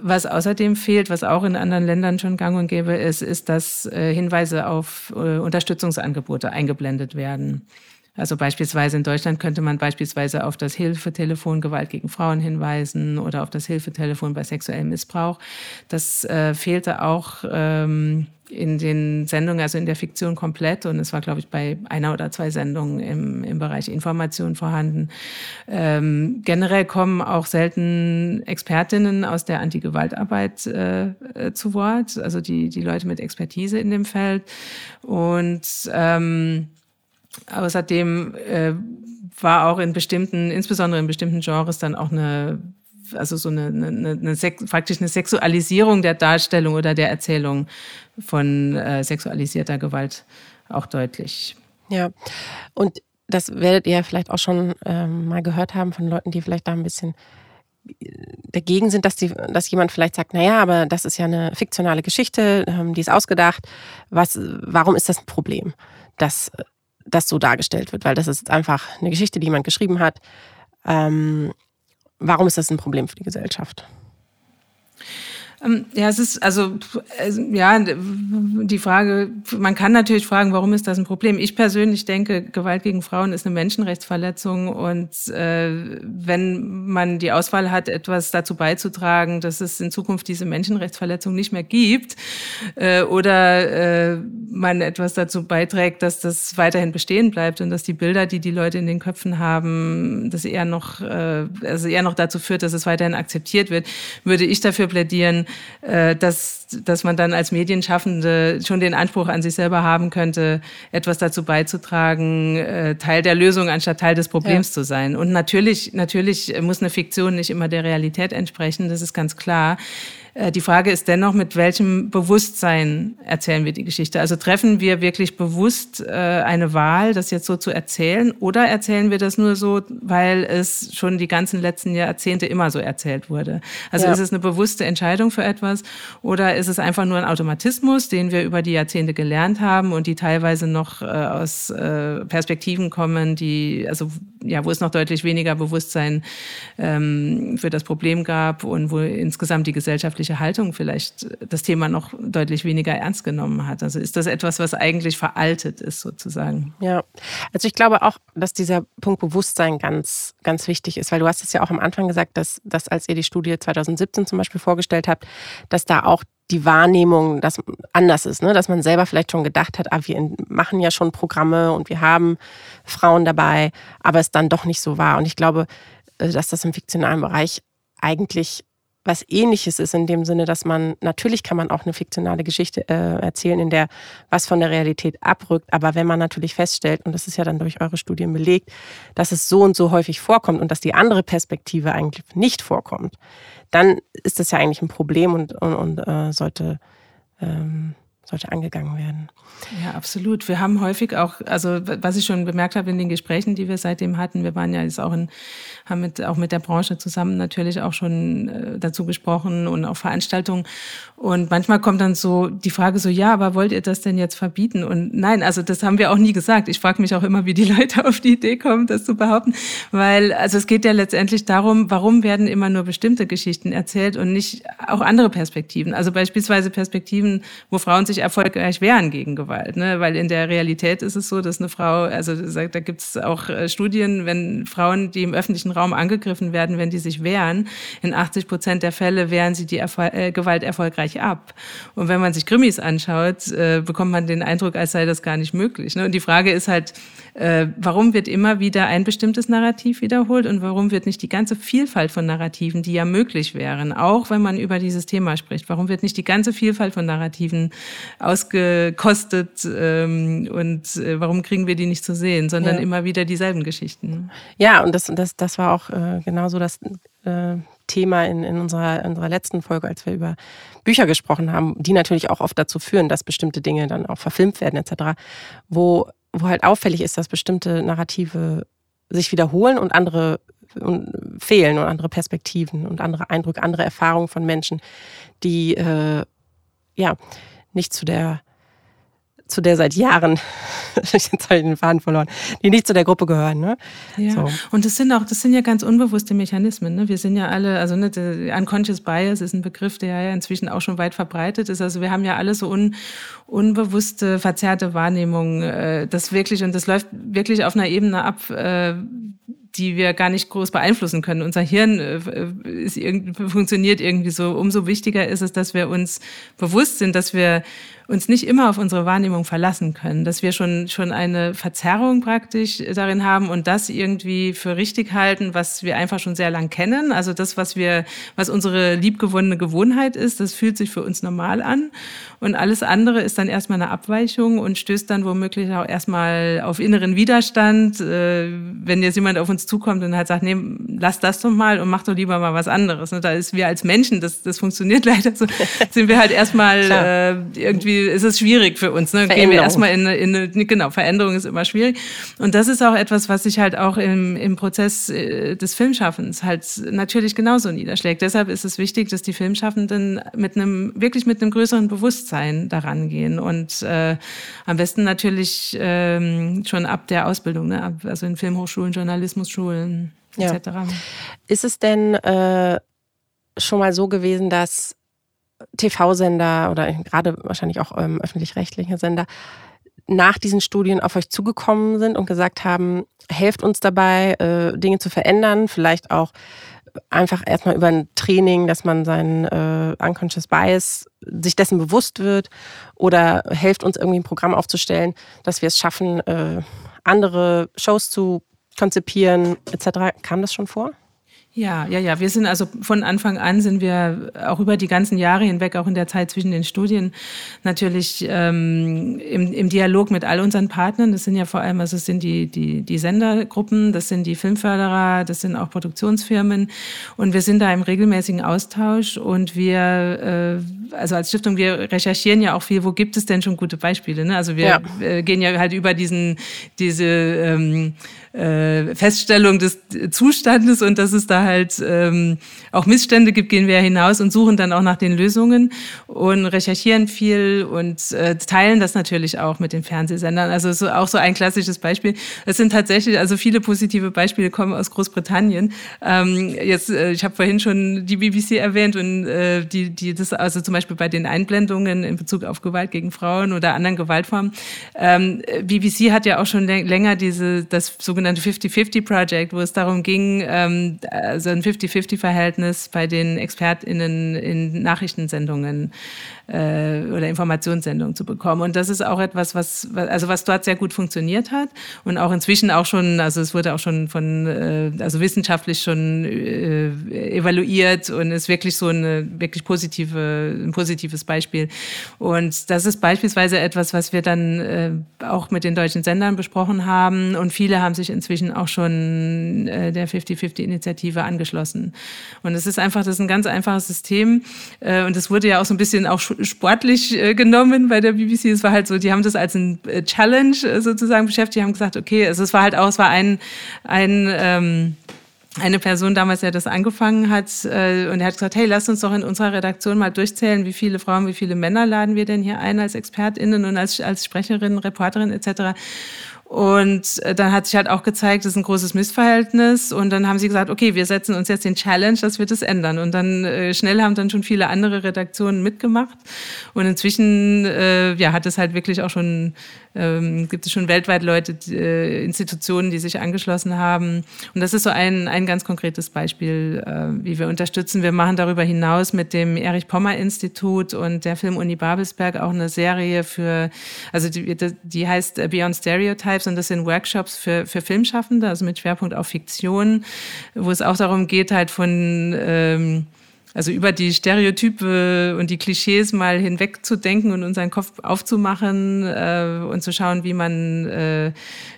Was außerdem fehlt, was auch in anderen anderen Ländern schon gang und gäbe ist, ist, dass äh, Hinweise auf äh, Unterstützungsangebote eingeblendet werden. Also beispielsweise in Deutschland könnte man beispielsweise auf das Hilfetelefon Gewalt gegen Frauen hinweisen oder auf das Hilfetelefon bei sexuellem Missbrauch. Das äh, fehlte auch ähm, in den Sendungen, also in der Fiktion komplett. Und es war, glaube ich, bei einer oder zwei Sendungen im, im Bereich Information vorhanden. Ähm, generell kommen auch selten Expertinnen aus der Antigewaltarbeit äh, äh, zu Wort, also die, die Leute mit Expertise in dem Feld. Und ähm, außerdem äh, war auch in bestimmten, insbesondere in bestimmten Genres dann auch eine also so eine, eine, eine praktisch eine Sexualisierung der Darstellung oder der Erzählung von äh, sexualisierter Gewalt auch deutlich. Ja, und das werdet ihr vielleicht auch schon ähm, mal gehört haben von Leuten, die vielleicht da ein bisschen äh, dagegen sind, dass, die, dass jemand vielleicht sagt, naja, aber das ist ja eine fiktionale Geschichte, ähm, die ist ausgedacht. Was, warum ist das ein Problem, dass das so dargestellt wird? Weil das ist einfach eine Geschichte, die jemand geschrieben hat. Ähm, warum ist das ein Problem für die Gesellschaft? Ähm, ja, es ist also, ja, die Frage, man kann natürlich fragen, warum ist das ein Problem? Ich persönlich denke, Gewalt gegen Frauen ist eine Menschenrechtsverletzung und äh, wenn man die Auswahl hat, etwas dazu beizutragen, dass es in Zukunft diese Menschenrechtsverletzung nicht mehr gibt äh, oder äh, man etwas dazu beiträgt, dass das weiterhin bestehen bleibt und dass die Bilder, die die Leute in den Köpfen haben, das eher noch, äh, also eher noch dazu führt, dass es weiterhin akzeptiert wird, würde ich dafür plädieren, äh, dass, dass man dann als Medienschaffende schon den Anspruch an sich selber haben könnte, etwas dazu beizutragen, äh, Teil der Lösung anstatt Teil des Problems ja. zu sein. Und natürlich, natürlich muss eine Fiktion nicht immer der Realität entsprechen, das ist ganz klar. Äh, die Frage ist dennoch, mit welchem Bewusstsein erzählen wir die Geschichte? Also treffen wir wirklich bewusst äh, eine Wahl, das jetzt so zu erzählen, oder erzählen wir das nur so, weil es schon die ganzen letzten Jahrzehnte immer so erzählt wurde? Also ja. ist es eine bewusste Entscheidung für etwas oder ist es einfach nur ein Automatismus, den wir über die Jahrzehnte gelernt haben und die teilweise noch äh, aus Perspektiven kommen, die, also ja, wo es noch deutlich weniger Bewusstsein ähm, für das Problem gab und wo insgesamt die gesellschaftliche öffentliche Haltung vielleicht das Thema noch deutlich weniger ernst genommen hat. Also ist das etwas, was eigentlich veraltet ist sozusagen? Ja, also ich glaube auch, dass dieser Punkt Bewusstsein ganz, ganz wichtig ist, weil du hast es ja auch am Anfang gesagt, dass, dass als ihr die Studie 2017 zum Beispiel vorgestellt habt, dass da auch die Wahrnehmung dass anders ist, ne? dass man selber vielleicht schon gedacht hat, ah, wir machen ja schon Programme und wir haben Frauen dabei, aber es dann doch nicht so war. Und ich glaube, äh, dass das im fiktionalen Bereich eigentlich was ähnliches ist in dem Sinne, dass man, natürlich kann man auch eine fiktionale Geschichte äh, erzählen, in der was von der Realität abrückt, aber wenn man natürlich feststellt, und das ist ja dann durch eure Studien belegt, dass es so und so häufig vorkommt und dass die andere Perspektive eigentlich nicht vorkommt, dann ist das ja eigentlich ein Problem und, und, und äh, sollte ähm, sollte angegangen werden. Ja, absolut. Wir haben häufig auch, also was ich schon bemerkt habe in den Gesprächen, die wir seitdem hatten, wir waren ja jetzt auch in, haben mit, auch mit der Branche zusammen natürlich auch schon äh, dazu gesprochen und auch Veranstaltungen. Und manchmal kommt dann so die Frage so, ja, aber wollt ihr das denn jetzt verbieten? Und nein, also das haben wir auch nie gesagt. Ich frage mich auch immer, wie die Leute auf die Idee kommen, das zu behaupten. Weil, also es geht ja letztendlich darum, warum werden immer nur bestimmte Geschichten erzählt und nicht auch andere Perspektiven. Also beispielsweise Perspektiven, wo Frauen sich erfolgreich wehren gegen Gewalt. Ne? Weil in der Realität ist es so, dass eine Frau, also da gibt es auch äh, Studien, wenn Frauen, die im öffentlichen Raum angegriffen werden, wenn die sich wehren, in 80 Prozent der Fälle wehren sie die Erfol äh, Gewalt erfolgreich ab. Und wenn man sich Krimis anschaut, äh, bekommt man den Eindruck, als sei das gar nicht möglich. Ne? Und die Frage ist halt, äh, warum wird immer wieder ein bestimmtes Narrativ wiederholt und warum wird nicht die ganze Vielfalt von Narrativen, die ja möglich wären, auch wenn man über dieses Thema spricht, warum wird nicht die ganze Vielfalt von Narrativen ausgekostet ähm, und äh, warum kriegen wir die nicht zu sehen, sondern ja. immer wieder dieselben Geschichten. Ja, und das, das, das war auch äh, genauso das äh, Thema in, in unserer, unserer letzten Folge, als wir über Bücher gesprochen haben, die natürlich auch oft dazu führen, dass bestimmte Dinge dann auch verfilmt werden etc., wo, wo halt auffällig ist, dass bestimmte Narrative sich wiederholen und andere und fehlen und andere Perspektiven und andere Eindrücke, andere Erfahrungen von Menschen, die äh, ja nicht zu der zu der seit Jahren, jetzt habe ich den Faden verloren, die nicht zu der Gruppe gehören. Ne? Ja, so. und das sind auch, das sind ja ganz unbewusste Mechanismen. Ne? Wir sind ja alle, also ne, Unconscious Bias ist ein Begriff, der ja inzwischen auch schon weit verbreitet ist. Also wir haben ja alle so un, unbewusste, verzerrte Wahrnehmungen. Äh, das wirklich, und das läuft wirklich auf einer Ebene ab, äh, die wir gar nicht groß beeinflussen können. Unser Hirn äh, ist irgendwie, funktioniert irgendwie so. Umso wichtiger ist es, dass wir uns bewusst sind, dass wir uns nicht immer auf unsere Wahrnehmung verlassen können, dass wir schon, schon eine Verzerrung praktisch darin haben und das irgendwie für richtig halten, was wir einfach schon sehr lang kennen. Also das, was wir, was unsere liebgewonnene Gewohnheit ist, das fühlt sich für uns normal an. Und alles andere ist dann erstmal eine Abweichung und stößt dann womöglich auch erstmal auf inneren Widerstand. Äh, wenn jetzt jemand auf uns zukommt und halt sagt, nee, lass das doch mal und mach doch lieber mal was anderes. Da ist wir als Menschen, das, das funktioniert leider so, sind wir halt erstmal äh, irgendwie ist es schwierig für uns. Ne? Gehen wir erstmal in, in eine, genau, Veränderung ist immer schwierig. Und das ist auch etwas, was sich halt auch im, im Prozess äh, des Filmschaffens halt natürlich genauso niederschlägt. Deshalb ist es wichtig, dass die Filmschaffenden mit einem, wirklich mit einem größeren Bewusstsein daran gehen und äh, am besten natürlich ähm, schon ab der Ausbildung, ne? also in Filmhochschulen, Journalismusschulen etc. Ja. Ist es denn äh, schon mal so gewesen, dass TV-Sender oder gerade wahrscheinlich auch ähm, öffentlich-rechtliche Sender nach diesen Studien auf euch zugekommen sind und gesagt haben, helft uns dabei, äh, Dinge zu verändern, vielleicht auch einfach erstmal über ein Training, dass man seinen äh, Unconscious Bias sich dessen bewusst wird oder helft uns irgendwie ein Programm aufzustellen, dass wir es schaffen, äh, andere Shows zu konzipieren etc. Kam das schon vor? Ja, ja, ja. Wir sind also von Anfang an sind wir auch über die ganzen Jahre hinweg, auch in der Zeit zwischen den Studien, natürlich ähm, im, im Dialog mit all unseren Partnern. Das sind ja vor allem, also es sind die, die, die Sendergruppen, das sind die Filmförderer, das sind auch Produktionsfirmen. Und wir sind da im regelmäßigen Austausch und wir, äh, also als Stiftung, wir recherchieren ja auch viel, wo gibt es denn schon gute Beispiele. Ne? Also wir ja. äh, gehen ja halt über diesen, diese ähm, äh, Feststellung des Zustandes und dass es da halt ähm, auch Missstände gibt, gehen wir hinaus und suchen dann auch nach den Lösungen und recherchieren viel und äh, teilen das natürlich auch mit den Fernsehsendern. Also so, auch so ein klassisches Beispiel. Es sind tatsächlich, also viele positive Beispiele kommen aus Großbritannien. Ähm, jetzt, äh, ich habe vorhin schon die BBC erwähnt und äh, die, die das also zum Beispiel bei den Einblendungen in Bezug auf Gewalt gegen Frauen oder anderen Gewaltformen. Ähm, BBC hat ja auch schon länger diese das sogenannte 50-50 Project, wo es darum ging, ähm, also ein 50-50-Verhältnis bei den ExpertInnen in Nachrichtensendungen äh, oder Informationssendungen zu bekommen. Und das ist auch etwas, was, also was dort sehr gut funktioniert hat und auch inzwischen auch schon, also es wurde auch schon von, äh, also wissenschaftlich schon äh, evaluiert und ist wirklich so eine wirklich positive, ein positives Beispiel. Und das ist beispielsweise etwas, was wir dann äh, auch mit den deutschen Sendern besprochen haben und viele haben sich inzwischen auch schon äh, der 50-50-Initiative angeschlossen. Und es ist einfach, das ist ein ganz einfaches System äh, und es wurde ja auch so ein bisschen auch sportlich äh, genommen bei der BBC. Es war halt so, die haben das als ein äh, Challenge äh, sozusagen beschäftigt. Die haben gesagt, okay, also es war halt auch, es war ein, ein ähm, eine Person damals, der das angefangen hat, äh, und er hat gesagt, hey, lass uns doch in unserer Redaktion mal durchzählen, wie viele Frauen, wie viele Männer laden wir denn hier ein als ExpertInnen und als, als Sprecherin, Reporterin etc. Und äh, dann hat sich halt auch gezeigt, das ist ein großes Missverhältnis. Und dann haben sie gesagt, okay, wir setzen uns jetzt den Challenge, dass wir das ändern. Und dann äh, schnell haben dann schon viele andere Redaktionen mitgemacht. Und inzwischen äh, ja, hat es halt wirklich auch schon ähm, gibt es schon weltweit Leute, die, äh, Institutionen, die sich angeschlossen haben. Und das ist so ein, ein ganz konkretes Beispiel, äh, wie wir unterstützen. Wir machen darüber hinaus mit dem Erich Pommer Institut und der Filmuni Babelsberg auch eine Serie für, also die, die heißt Beyond Stereotypes und das sind Workshops für, für Filmschaffende, also mit Schwerpunkt auf Fiktion, wo es auch darum geht, halt von ähm, also über die Stereotype und die Klischees mal hinwegzudenken und unseren Kopf aufzumachen äh, und zu schauen, wie man äh,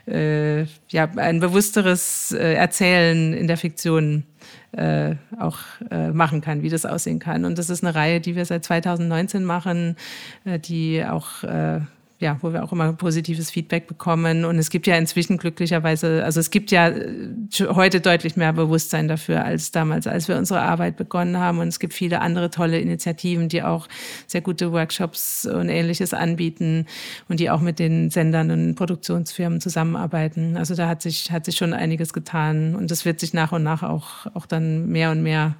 äh, ja, ein bewussteres äh, Erzählen in der Fiktion äh, auch äh, machen kann, wie das aussehen kann. Und das ist eine Reihe, die wir seit 2019 machen, die auch ja, wo wir auch immer positives Feedback bekommen. Und es gibt ja inzwischen glücklicherweise, also es gibt ja äh, heute deutlich mehr Bewusstsein dafür als damals, als wir unsere Arbeit begonnen haben. Und es gibt viele andere tolle Initiativen, die auch sehr gute Workshops und ähnliches anbieten und die auch mit den Sendern und Produktionsfirmen zusammenarbeiten. Also da hat sich, hat sich schon einiges getan. Und das wird sich nach und nach auch, auch dann mehr und mehr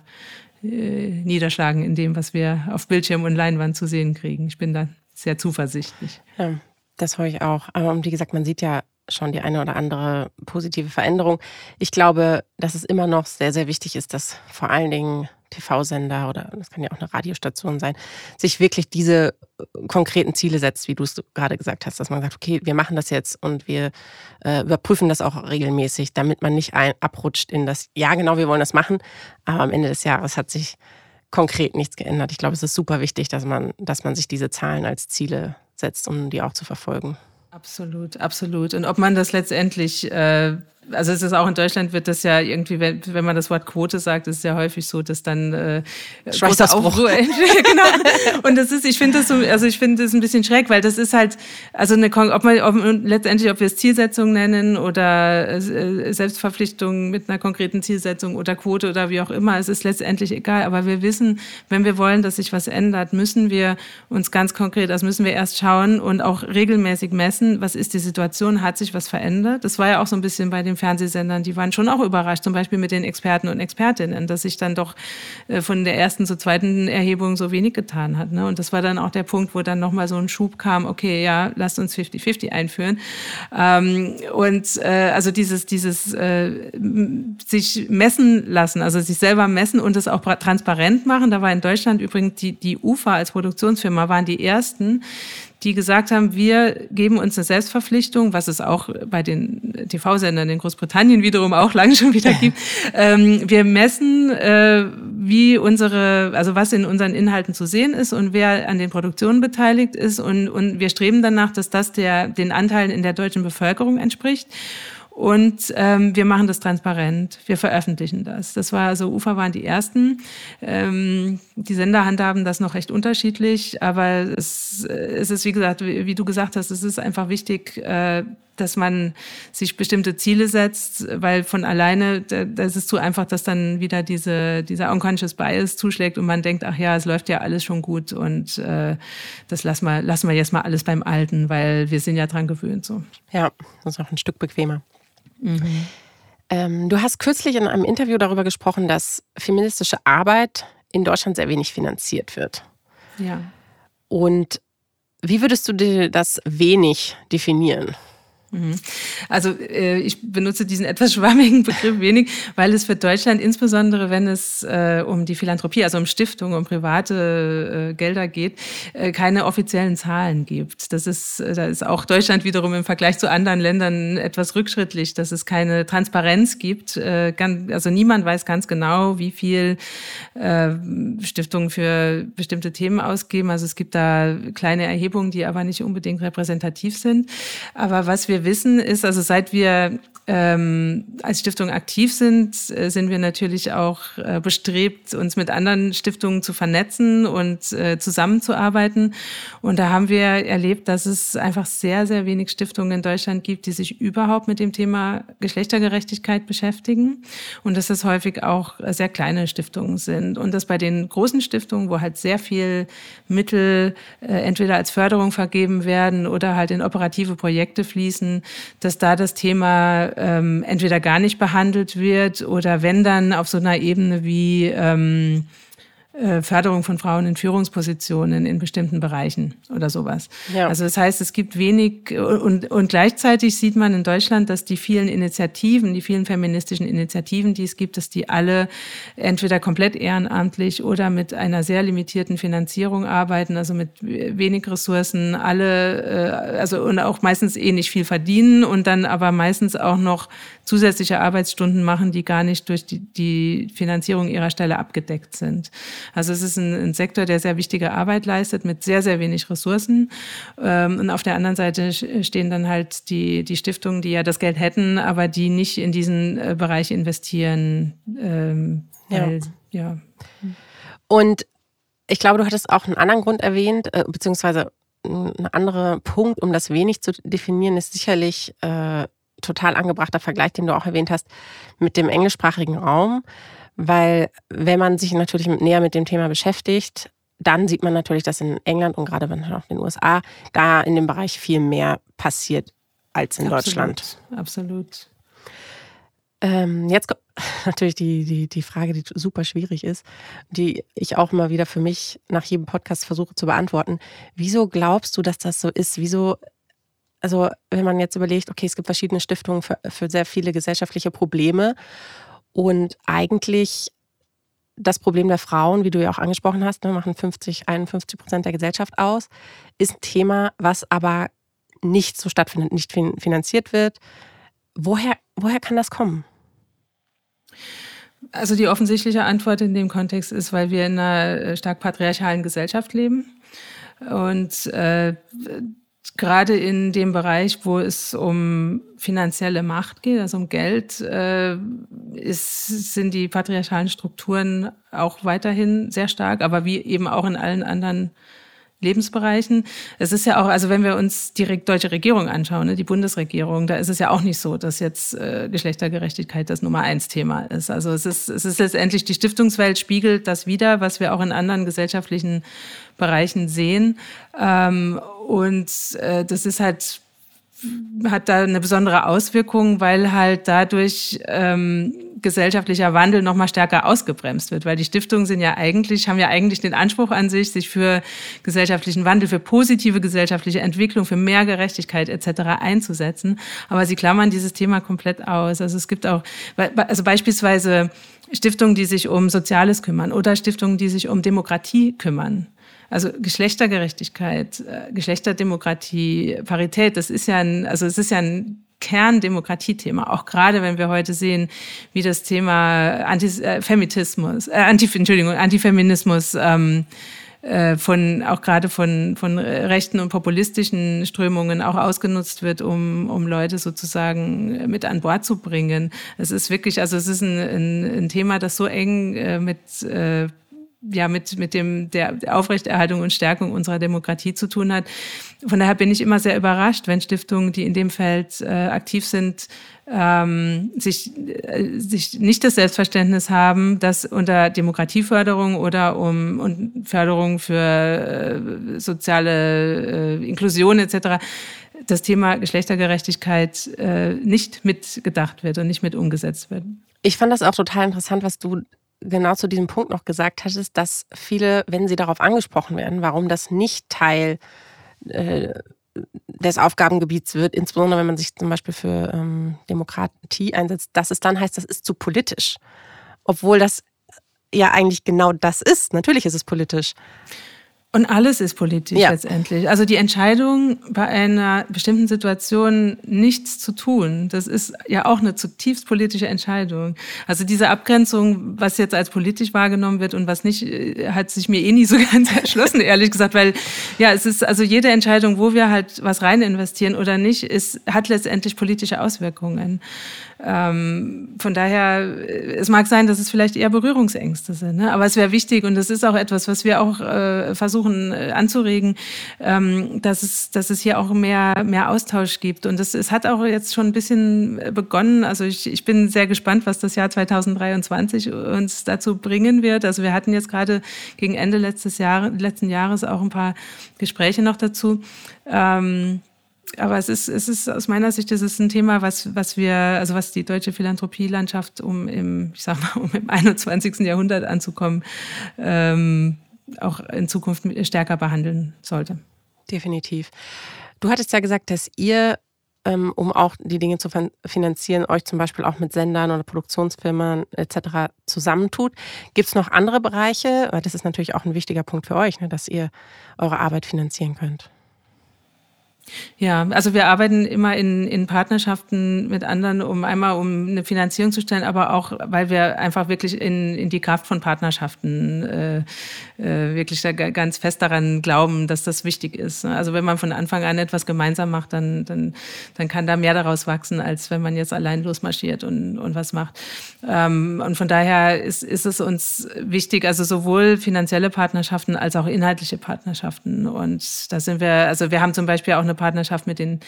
äh, niederschlagen in dem, was wir auf Bildschirm und Leinwand zu sehen kriegen. Ich bin da sehr zuversichtlich. Ja, das höre ich auch. Aber wie gesagt, man sieht ja schon die eine oder andere positive Veränderung. Ich glaube, dass es immer noch sehr, sehr wichtig ist, dass vor allen Dingen TV-Sender oder das kann ja auch eine Radiostation sein, sich wirklich diese äh, konkreten Ziele setzt, wie du es gerade gesagt hast, dass man sagt, okay, wir machen das jetzt und wir äh, überprüfen das auch regelmäßig, damit man nicht ein, abrutscht in das, ja genau, wir wollen das machen, aber am Ende des Jahres hat sich konkret nichts geändert. Ich glaube, es ist super wichtig, dass man, dass man sich diese Zahlen als Ziele setzt, um die auch zu verfolgen. Absolut, absolut. Und ob man das letztendlich äh, also es ist auch in Deutschland wird das ja irgendwie, wenn, wenn man das Wort Quote sagt, ist es ja häufig so, dass dann äh, Aufruhr genau. Und das ist, ich finde das so, also ich finde das ein bisschen schräg, weil das ist halt, also eine, ob man ob, letztendlich, ob wir es Zielsetzung nennen oder äh, Selbstverpflichtung mit einer konkreten Zielsetzung oder Quote oder wie auch immer, es ist letztendlich egal. Aber wir wissen, wenn wir wollen, dass sich was ändert, müssen wir uns ganz konkret, also müssen wir erst schauen und auch regelmäßig messen, was ist die Situation, hat sich was verändert. Das war ja auch so ein bisschen bei den den Fernsehsendern, die waren schon auch überrascht, zum Beispiel mit den Experten und Expertinnen, dass sich dann doch äh, von der ersten zur zweiten Erhebung so wenig getan hat. Ne? Und das war dann auch der Punkt, wo dann nochmal so ein Schub kam, okay, ja, lasst uns 50-50 einführen. Ähm, und äh, also dieses, dieses äh, sich messen lassen, also sich selber messen und es auch transparent machen. Da war in Deutschland übrigens die, die UFA als Produktionsfirma waren die ersten, die gesagt haben, wir geben uns eine Selbstverpflichtung, was es auch bei den TV-Sendern in Großbritannien wiederum auch lange schon wieder gibt. ähm, wir messen, äh, wie unsere, also was in unseren Inhalten zu sehen ist und wer an den Produktionen beteiligt ist und, und wir streben danach, dass das der, den Anteilen in der deutschen Bevölkerung entspricht. Und ähm, wir machen das transparent. Wir veröffentlichen das. Das war also UFA waren die ersten. Ähm, die Sender handhaben das noch recht unterschiedlich, aber es, es ist wie gesagt, wie, wie, du gesagt hast, es ist einfach wichtig, äh, dass man sich bestimmte Ziele setzt, weil von alleine, das ist zu einfach, dass dann wieder diese, dieser unconscious bias zuschlägt und man denkt, ach ja, es läuft ja alles schon gut und äh, das lassen wir, lassen wir jetzt mal alles beim Alten, weil wir sind ja dran gewöhnt so. Ja, das ist auch ein Stück bequemer. Mhm. Ähm, du hast kürzlich in einem Interview darüber gesprochen, dass feministische Arbeit in Deutschland sehr wenig finanziert wird. Ja. Und wie würdest du dir das wenig definieren? Mhm. Also äh, ich benutze diesen etwas schwammigen Begriff wenig, weil es für Deutschland insbesondere, wenn es äh, um die Philanthropie, also um Stiftungen, um private äh, Gelder geht, äh, keine offiziellen Zahlen gibt. Das ist, äh, da ist auch Deutschland wiederum im Vergleich zu anderen Ländern etwas rückschrittlich, dass es keine Transparenz gibt. Äh, ganz, also niemand weiß ganz genau, wie viel Stiftungen für bestimmte Themen ausgeben. Also es gibt da kleine Erhebungen, die aber nicht unbedingt repräsentativ sind. Aber was wir wissen, ist, also seit wir ähm, als Stiftung aktiv sind, äh, sind wir natürlich auch äh, bestrebt, uns mit anderen Stiftungen zu vernetzen und äh, zusammenzuarbeiten. Und da haben wir erlebt, dass es einfach sehr, sehr wenig Stiftungen in Deutschland gibt, die sich überhaupt mit dem Thema Geschlechtergerechtigkeit beschäftigen. Und dass es häufig auch sehr kleine Stiftungen sind. Und dass bei den großen Stiftungen, wo halt sehr viel Mittel äh, entweder als Förderung vergeben werden oder halt in operative Projekte fließen, dass da das Thema ähm, entweder gar nicht behandelt wird oder wenn dann auf so einer Ebene wie ähm, äh, Förderung von Frauen in Führungspositionen in bestimmten Bereichen oder sowas. Ja. Also das heißt, es gibt wenig und, und gleichzeitig sieht man in Deutschland, dass die vielen Initiativen, die vielen feministischen Initiativen, die es gibt, dass die alle entweder komplett ehrenamtlich oder mit einer sehr limitierten Finanzierung arbeiten, also mit wenig Ressourcen, alle, äh, also und auch meistens eh nicht viel verdienen und dann aber meistens auch noch zusätzliche Arbeitsstunden machen, die gar nicht durch die, die Finanzierung ihrer Stelle abgedeckt sind. Also es ist ein, ein, Sektor, der sehr wichtige Arbeit leistet mit sehr, sehr wenig Ressourcen. Ähm, und auf der anderen Seite stehen dann halt die, die Stiftungen, die ja das Geld hätten, aber die nicht in diesen äh, Bereich investieren. Ähm, weil, ja. ja. Und ich glaube, du hattest auch einen anderen Grund erwähnt, äh, beziehungsweise ein anderer Punkt, um das wenig zu definieren, ist sicherlich äh, total angebrachter Vergleich, den du auch erwähnt hast, mit dem englischsprachigen Raum. Weil wenn man sich natürlich näher mit dem Thema beschäftigt, dann sieht man natürlich, dass in England und gerade in den USA da in dem Bereich viel mehr passiert als in Absolut. Deutschland. Absolut. Ähm, jetzt kommt natürlich die, die, die Frage, die super schwierig ist, die ich auch immer wieder für mich nach jedem Podcast versuche zu beantworten. Wieso glaubst du, dass das so ist? Wieso, also wenn man jetzt überlegt, okay, es gibt verschiedene Stiftungen für, für sehr viele gesellschaftliche Probleme und eigentlich das Problem der Frauen, wie du ja auch angesprochen hast, ne, machen 50, 51 Prozent der Gesellschaft aus, ist ein Thema, was aber nicht so stattfindet, nicht finanziert wird. Woher, woher kann das kommen? Also die offensichtliche Antwort in dem Kontext ist, weil wir in einer äh, stark patriarchalen Gesellschaft leben. Und äh, gerade in dem Bereich, wo es um finanzielle Macht geht, also um Geld, äh, ist, sind die patriarchalen Strukturen auch weiterhin sehr stark, aber wie eben auch in allen anderen Lebensbereichen. Es ist ja auch, also wenn wir uns die deutsche Regierung anschauen, ne, die Bundesregierung, da ist es ja auch nicht so, dass jetzt äh, Geschlechtergerechtigkeit das Nummer eins Thema ist. Also es ist, es ist letztendlich, die Stiftungswelt spiegelt das wieder, was wir auch in anderen gesellschaftlichen Bereichen sehen. Ähm, und äh, das ist halt hat da eine besondere Auswirkung, weil halt dadurch ähm, gesellschaftlicher Wandel noch mal stärker ausgebremst wird, weil die Stiftungen sind ja eigentlich haben ja eigentlich den Anspruch an sich, sich für gesellschaftlichen Wandel, für positive gesellschaftliche Entwicklung, für mehr Gerechtigkeit etc. einzusetzen, aber sie klammern dieses Thema komplett aus. Also es gibt auch also beispielsweise Stiftungen, die sich um Soziales kümmern oder Stiftungen, die sich um Demokratie kümmern. Also Geschlechtergerechtigkeit, äh, Geschlechterdemokratie, Parität, das ist ja ein, also es ist ja ein Kerndemokratiethema, auch gerade wenn wir heute sehen, wie das Thema Antisemitismus, äh, Anti, Entschuldigung, Antifeminismus ähm, äh, von auch gerade von von rechten und populistischen Strömungen auch ausgenutzt wird, um um Leute sozusagen mit an Bord zu bringen. Es ist wirklich, also es ist ein, ein, ein Thema, das so eng äh, mit äh, ja mit mit dem der Aufrechterhaltung und Stärkung unserer Demokratie zu tun hat. Von daher bin ich immer sehr überrascht, wenn Stiftungen, die in dem Feld äh, aktiv sind, ähm, sich äh, sich nicht das Selbstverständnis haben, dass unter Demokratieförderung oder um und Förderung für äh, soziale äh, Inklusion etc das Thema Geschlechtergerechtigkeit äh, nicht mitgedacht wird und nicht mit umgesetzt wird. Ich fand das auch total interessant, was du genau zu diesem Punkt noch gesagt hattest, dass viele, wenn sie darauf angesprochen werden, warum das nicht Teil äh, des Aufgabengebiets wird, insbesondere wenn man sich zum Beispiel für ähm, Demokratie einsetzt, dass es dann heißt, das ist zu politisch. Obwohl das ja eigentlich genau das ist. Natürlich ist es politisch. Und alles ist politisch ja. letztendlich. Also die Entscheidung, bei einer bestimmten Situation nichts zu tun, das ist ja auch eine zutiefst politische Entscheidung. Also diese Abgrenzung, was jetzt als politisch wahrgenommen wird und was nicht, äh, hat sich mir eh nie so ganz erschlossen, ehrlich gesagt, weil ja, es ist also jede Entscheidung, wo wir halt was rein investieren oder nicht, ist, hat letztendlich politische Auswirkungen. Ähm, von daher, äh, es mag sein, dass es vielleicht eher Berührungsängste sind, ne? aber es wäre wichtig und das ist auch etwas, was wir auch äh, versuchen äh, anzuregen, ähm, dass, es, dass es hier auch mehr, mehr Austausch gibt. Und das, es hat auch jetzt schon ein bisschen äh, begonnen. Also ich, ich bin sehr gespannt, was das Jahr 2023 uns dazu bringen wird. Also wir hatten jetzt gerade gegen Ende letztes Jahr, letzten Jahres auch ein paar Gespräche noch dazu. Ähm, aber es ist, es ist aus meiner Sicht ist es ein Thema, was, was wir, also was die deutsche Philanthropielandschaft, um im, ich sag mal, um im 21. Jahrhundert anzukommen, ähm, auch in Zukunft stärker behandeln sollte. Definitiv. Du hattest ja gesagt, dass ihr, ähm, um auch die Dinge zu finanzieren, euch zum Beispiel auch mit Sendern oder Produktionsfirmen etc. zusammentut. Gibt es noch andere Bereiche? Das ist natürlich auch ein wichtiger Punkt für euch, ne, dass ihr eure Arbeit finanzieren könnt. Ja, also wir arbeiten immer in, in Partnerschaften mit anderen, um einmal um eine Finanzierung zu stellen, aber auch, weil wir einfach wirklich in, in die Kraft von Partnerschaften äh, äh, wirklich da ganz fest daran glauben, dass das wichtig ist. Also wenn man von Anfang an etwas gemeinsam macht, dann, dann, dann kann da mehr daraus wachsen, als wenn man jetzt allein losmarschiert und, und was macht. Ähm, und von daher ist, ist es uns wichtig, also sowohl finanzielle Partnerschaften als auch inhaltliche Partnerschaften. Und da sind wir, also wir haben zum Beispiel auch eine Partnerschaft mit den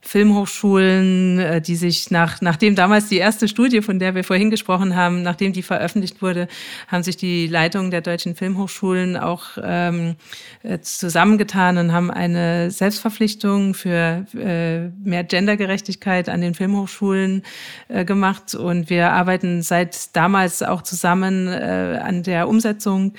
Filmhochschulen, äh, die sich nach, nachdem damals die erste Studie, von der wir vorhin gesprochen haben, nachdem die veröffentlicht wurde, haben sich die Leitungen der deutschen Filmhochschulen auch ähm, äh, zusammengetan und haben eine Selbstverpflichtung für äh, mehr Gendergerechtigkeit an den Filmhochschulen äh, gemacht. Und wir arbeiten seit damals auch zusammen äh, an der Umsetzung.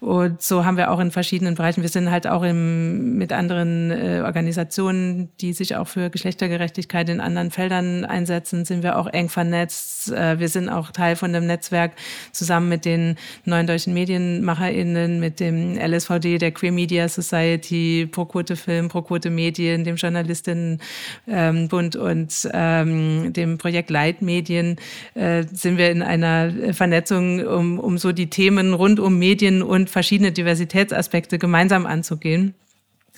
Und so haben wir auch in verschiedenen Bereichen, wir sind halt auch im, mit anderen äh, Organisationen Organisationen, die sich auch für Geschlechtergerechtigkeit in anderen Feldern einsetzen, sind wir auch eng vernetzt. Äh, wir sind auch Teil von dem Netzwerk zusammen mit den neuen deutschen MedienmacherInnen, mit dem LSVD, der Queer Media Society, ProQuote Film, ProQuote Medien, dem Journalistinnenbund und ähm, dem Projekt Leitmedien äh, sind wir in einer Vernetzung, um, um so die Themen rund um Medien und verschiedene Diversitätsaspekte gemeinsam anzugehen.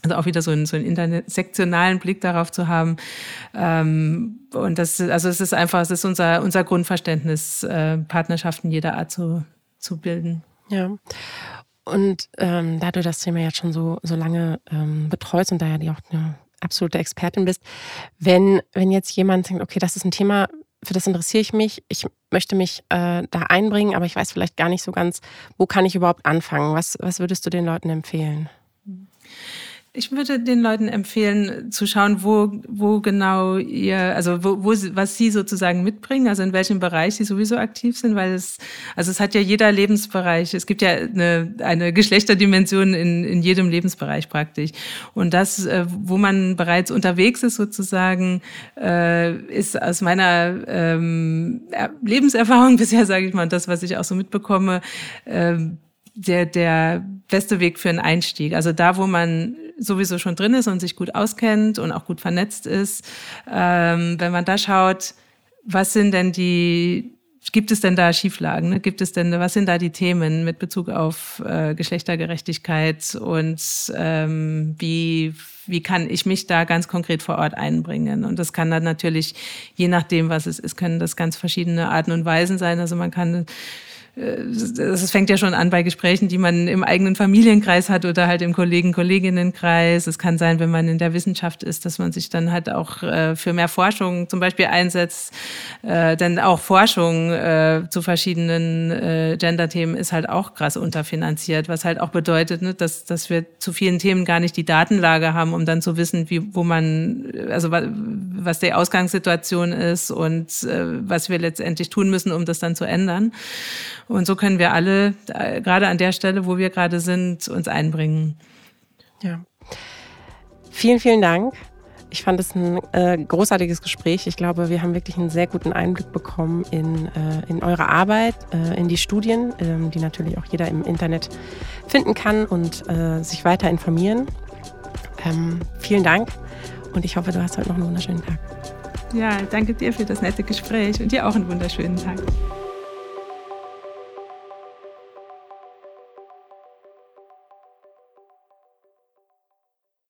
Also auch wieder so einen, so einen intersektionalen Blick darauf zu haben. Ähm, und das, also es ist einfach, es ist unser, unser Grundverständnis, äh, Partnerschaften jeder Art zu, zu bilden. Ja. Und ähm, da du das Thema jetzt schon so, so lange ähm, betreust und da ja auch eine absolute Expertin bist, wenn, wenn jetzt jemand denkt, okay, das ist ein Thema, für das interessiere ich mich, ich möchte mich äh, da einbringen, aber ich weiß vielleicht gar nicht so ganz, wo kann ich überhaupt anfangen? Was, was würdest du den Leuten empfehlen? Ich würde den Leuten empfehlen, zu schauen, wo, wo genau ihr, also wo, wo, was sie sozusagen mitbringen, also in welchem Bereich sie sowieso aktiv sind, weil es, also es hat ja jeder Lebensbereich, es gibt ja eine, eine Geschlechterdimension in, in jedem Lebensbereich praktisch. Und das, äh, wo man bereits unterwegs ist sozusagen, äh, ist aus meiner ähm, Lebenserfahrung bisher, sage ich mal, das, was ich auch so mitbekomme, äh, der, der beste Weg für einen Einstieg. Also da, wo man sowieso schon drin ist und sich gut auskennt und auch gut vernetzt ist, ähm, wenn man da schaut, was sind denn die, gibt es denn da Schieflagen? Ne? Gibt es denn, was sind da die Themen mit Bezug auf äh, Geschlechtergerechtigkeit und ähm, wie, wie kann ich mich da ganz konkret vor Ort einbringen? Und das kann dann natürlich, je nachdem, was es ist, können das ganz verschiedene Arten und Weisen sein. Also man kann es fängt ja schon an bei Gesprächen, die man im eigenen Familienkreis hat oder halt im Kollegen-Kolleginnenkreis. Es kann sein, wenn man in der Wissenschaft ist, dass man sich dann halt auch äh, für mehr Forschung zum Beispiel einsetzt. Äh, denn auch Forschung äh, zu verschiedenen äh, Gender-Themen ist halt auch krass unterfinanziert, was halt auch bedeutet, ne, dass, dass wir zu vielen Themen gar nicht die Datenlage haben, um dann zu wissen, wie, wo man, also was die Ausgangssituation ist und äh, was wir letztendlich tun müssen, um das dann zu ändern. Und so können wir alle, äh, gerade an der Stelle, wo wir gerade sind, uns einbringen. Ja. Vielen, vielen Dank. Ich fand es ein äh, großartiges Gespräch. Ich glaube, wir haben wirklich einen sehr guten Einblick bekommen in, äh, in eure Arbeit, äh, in die Studien, ähm, die natürlich auch jeder im Internet finden kann und äh, sich weiter informieren. Ähm, vielen Dank und ich hoffe, du hast heute noch einen wunderschönen Tag. Ja, danke dir für das nette Gespräch und dir auch einen wunderschönen Tag.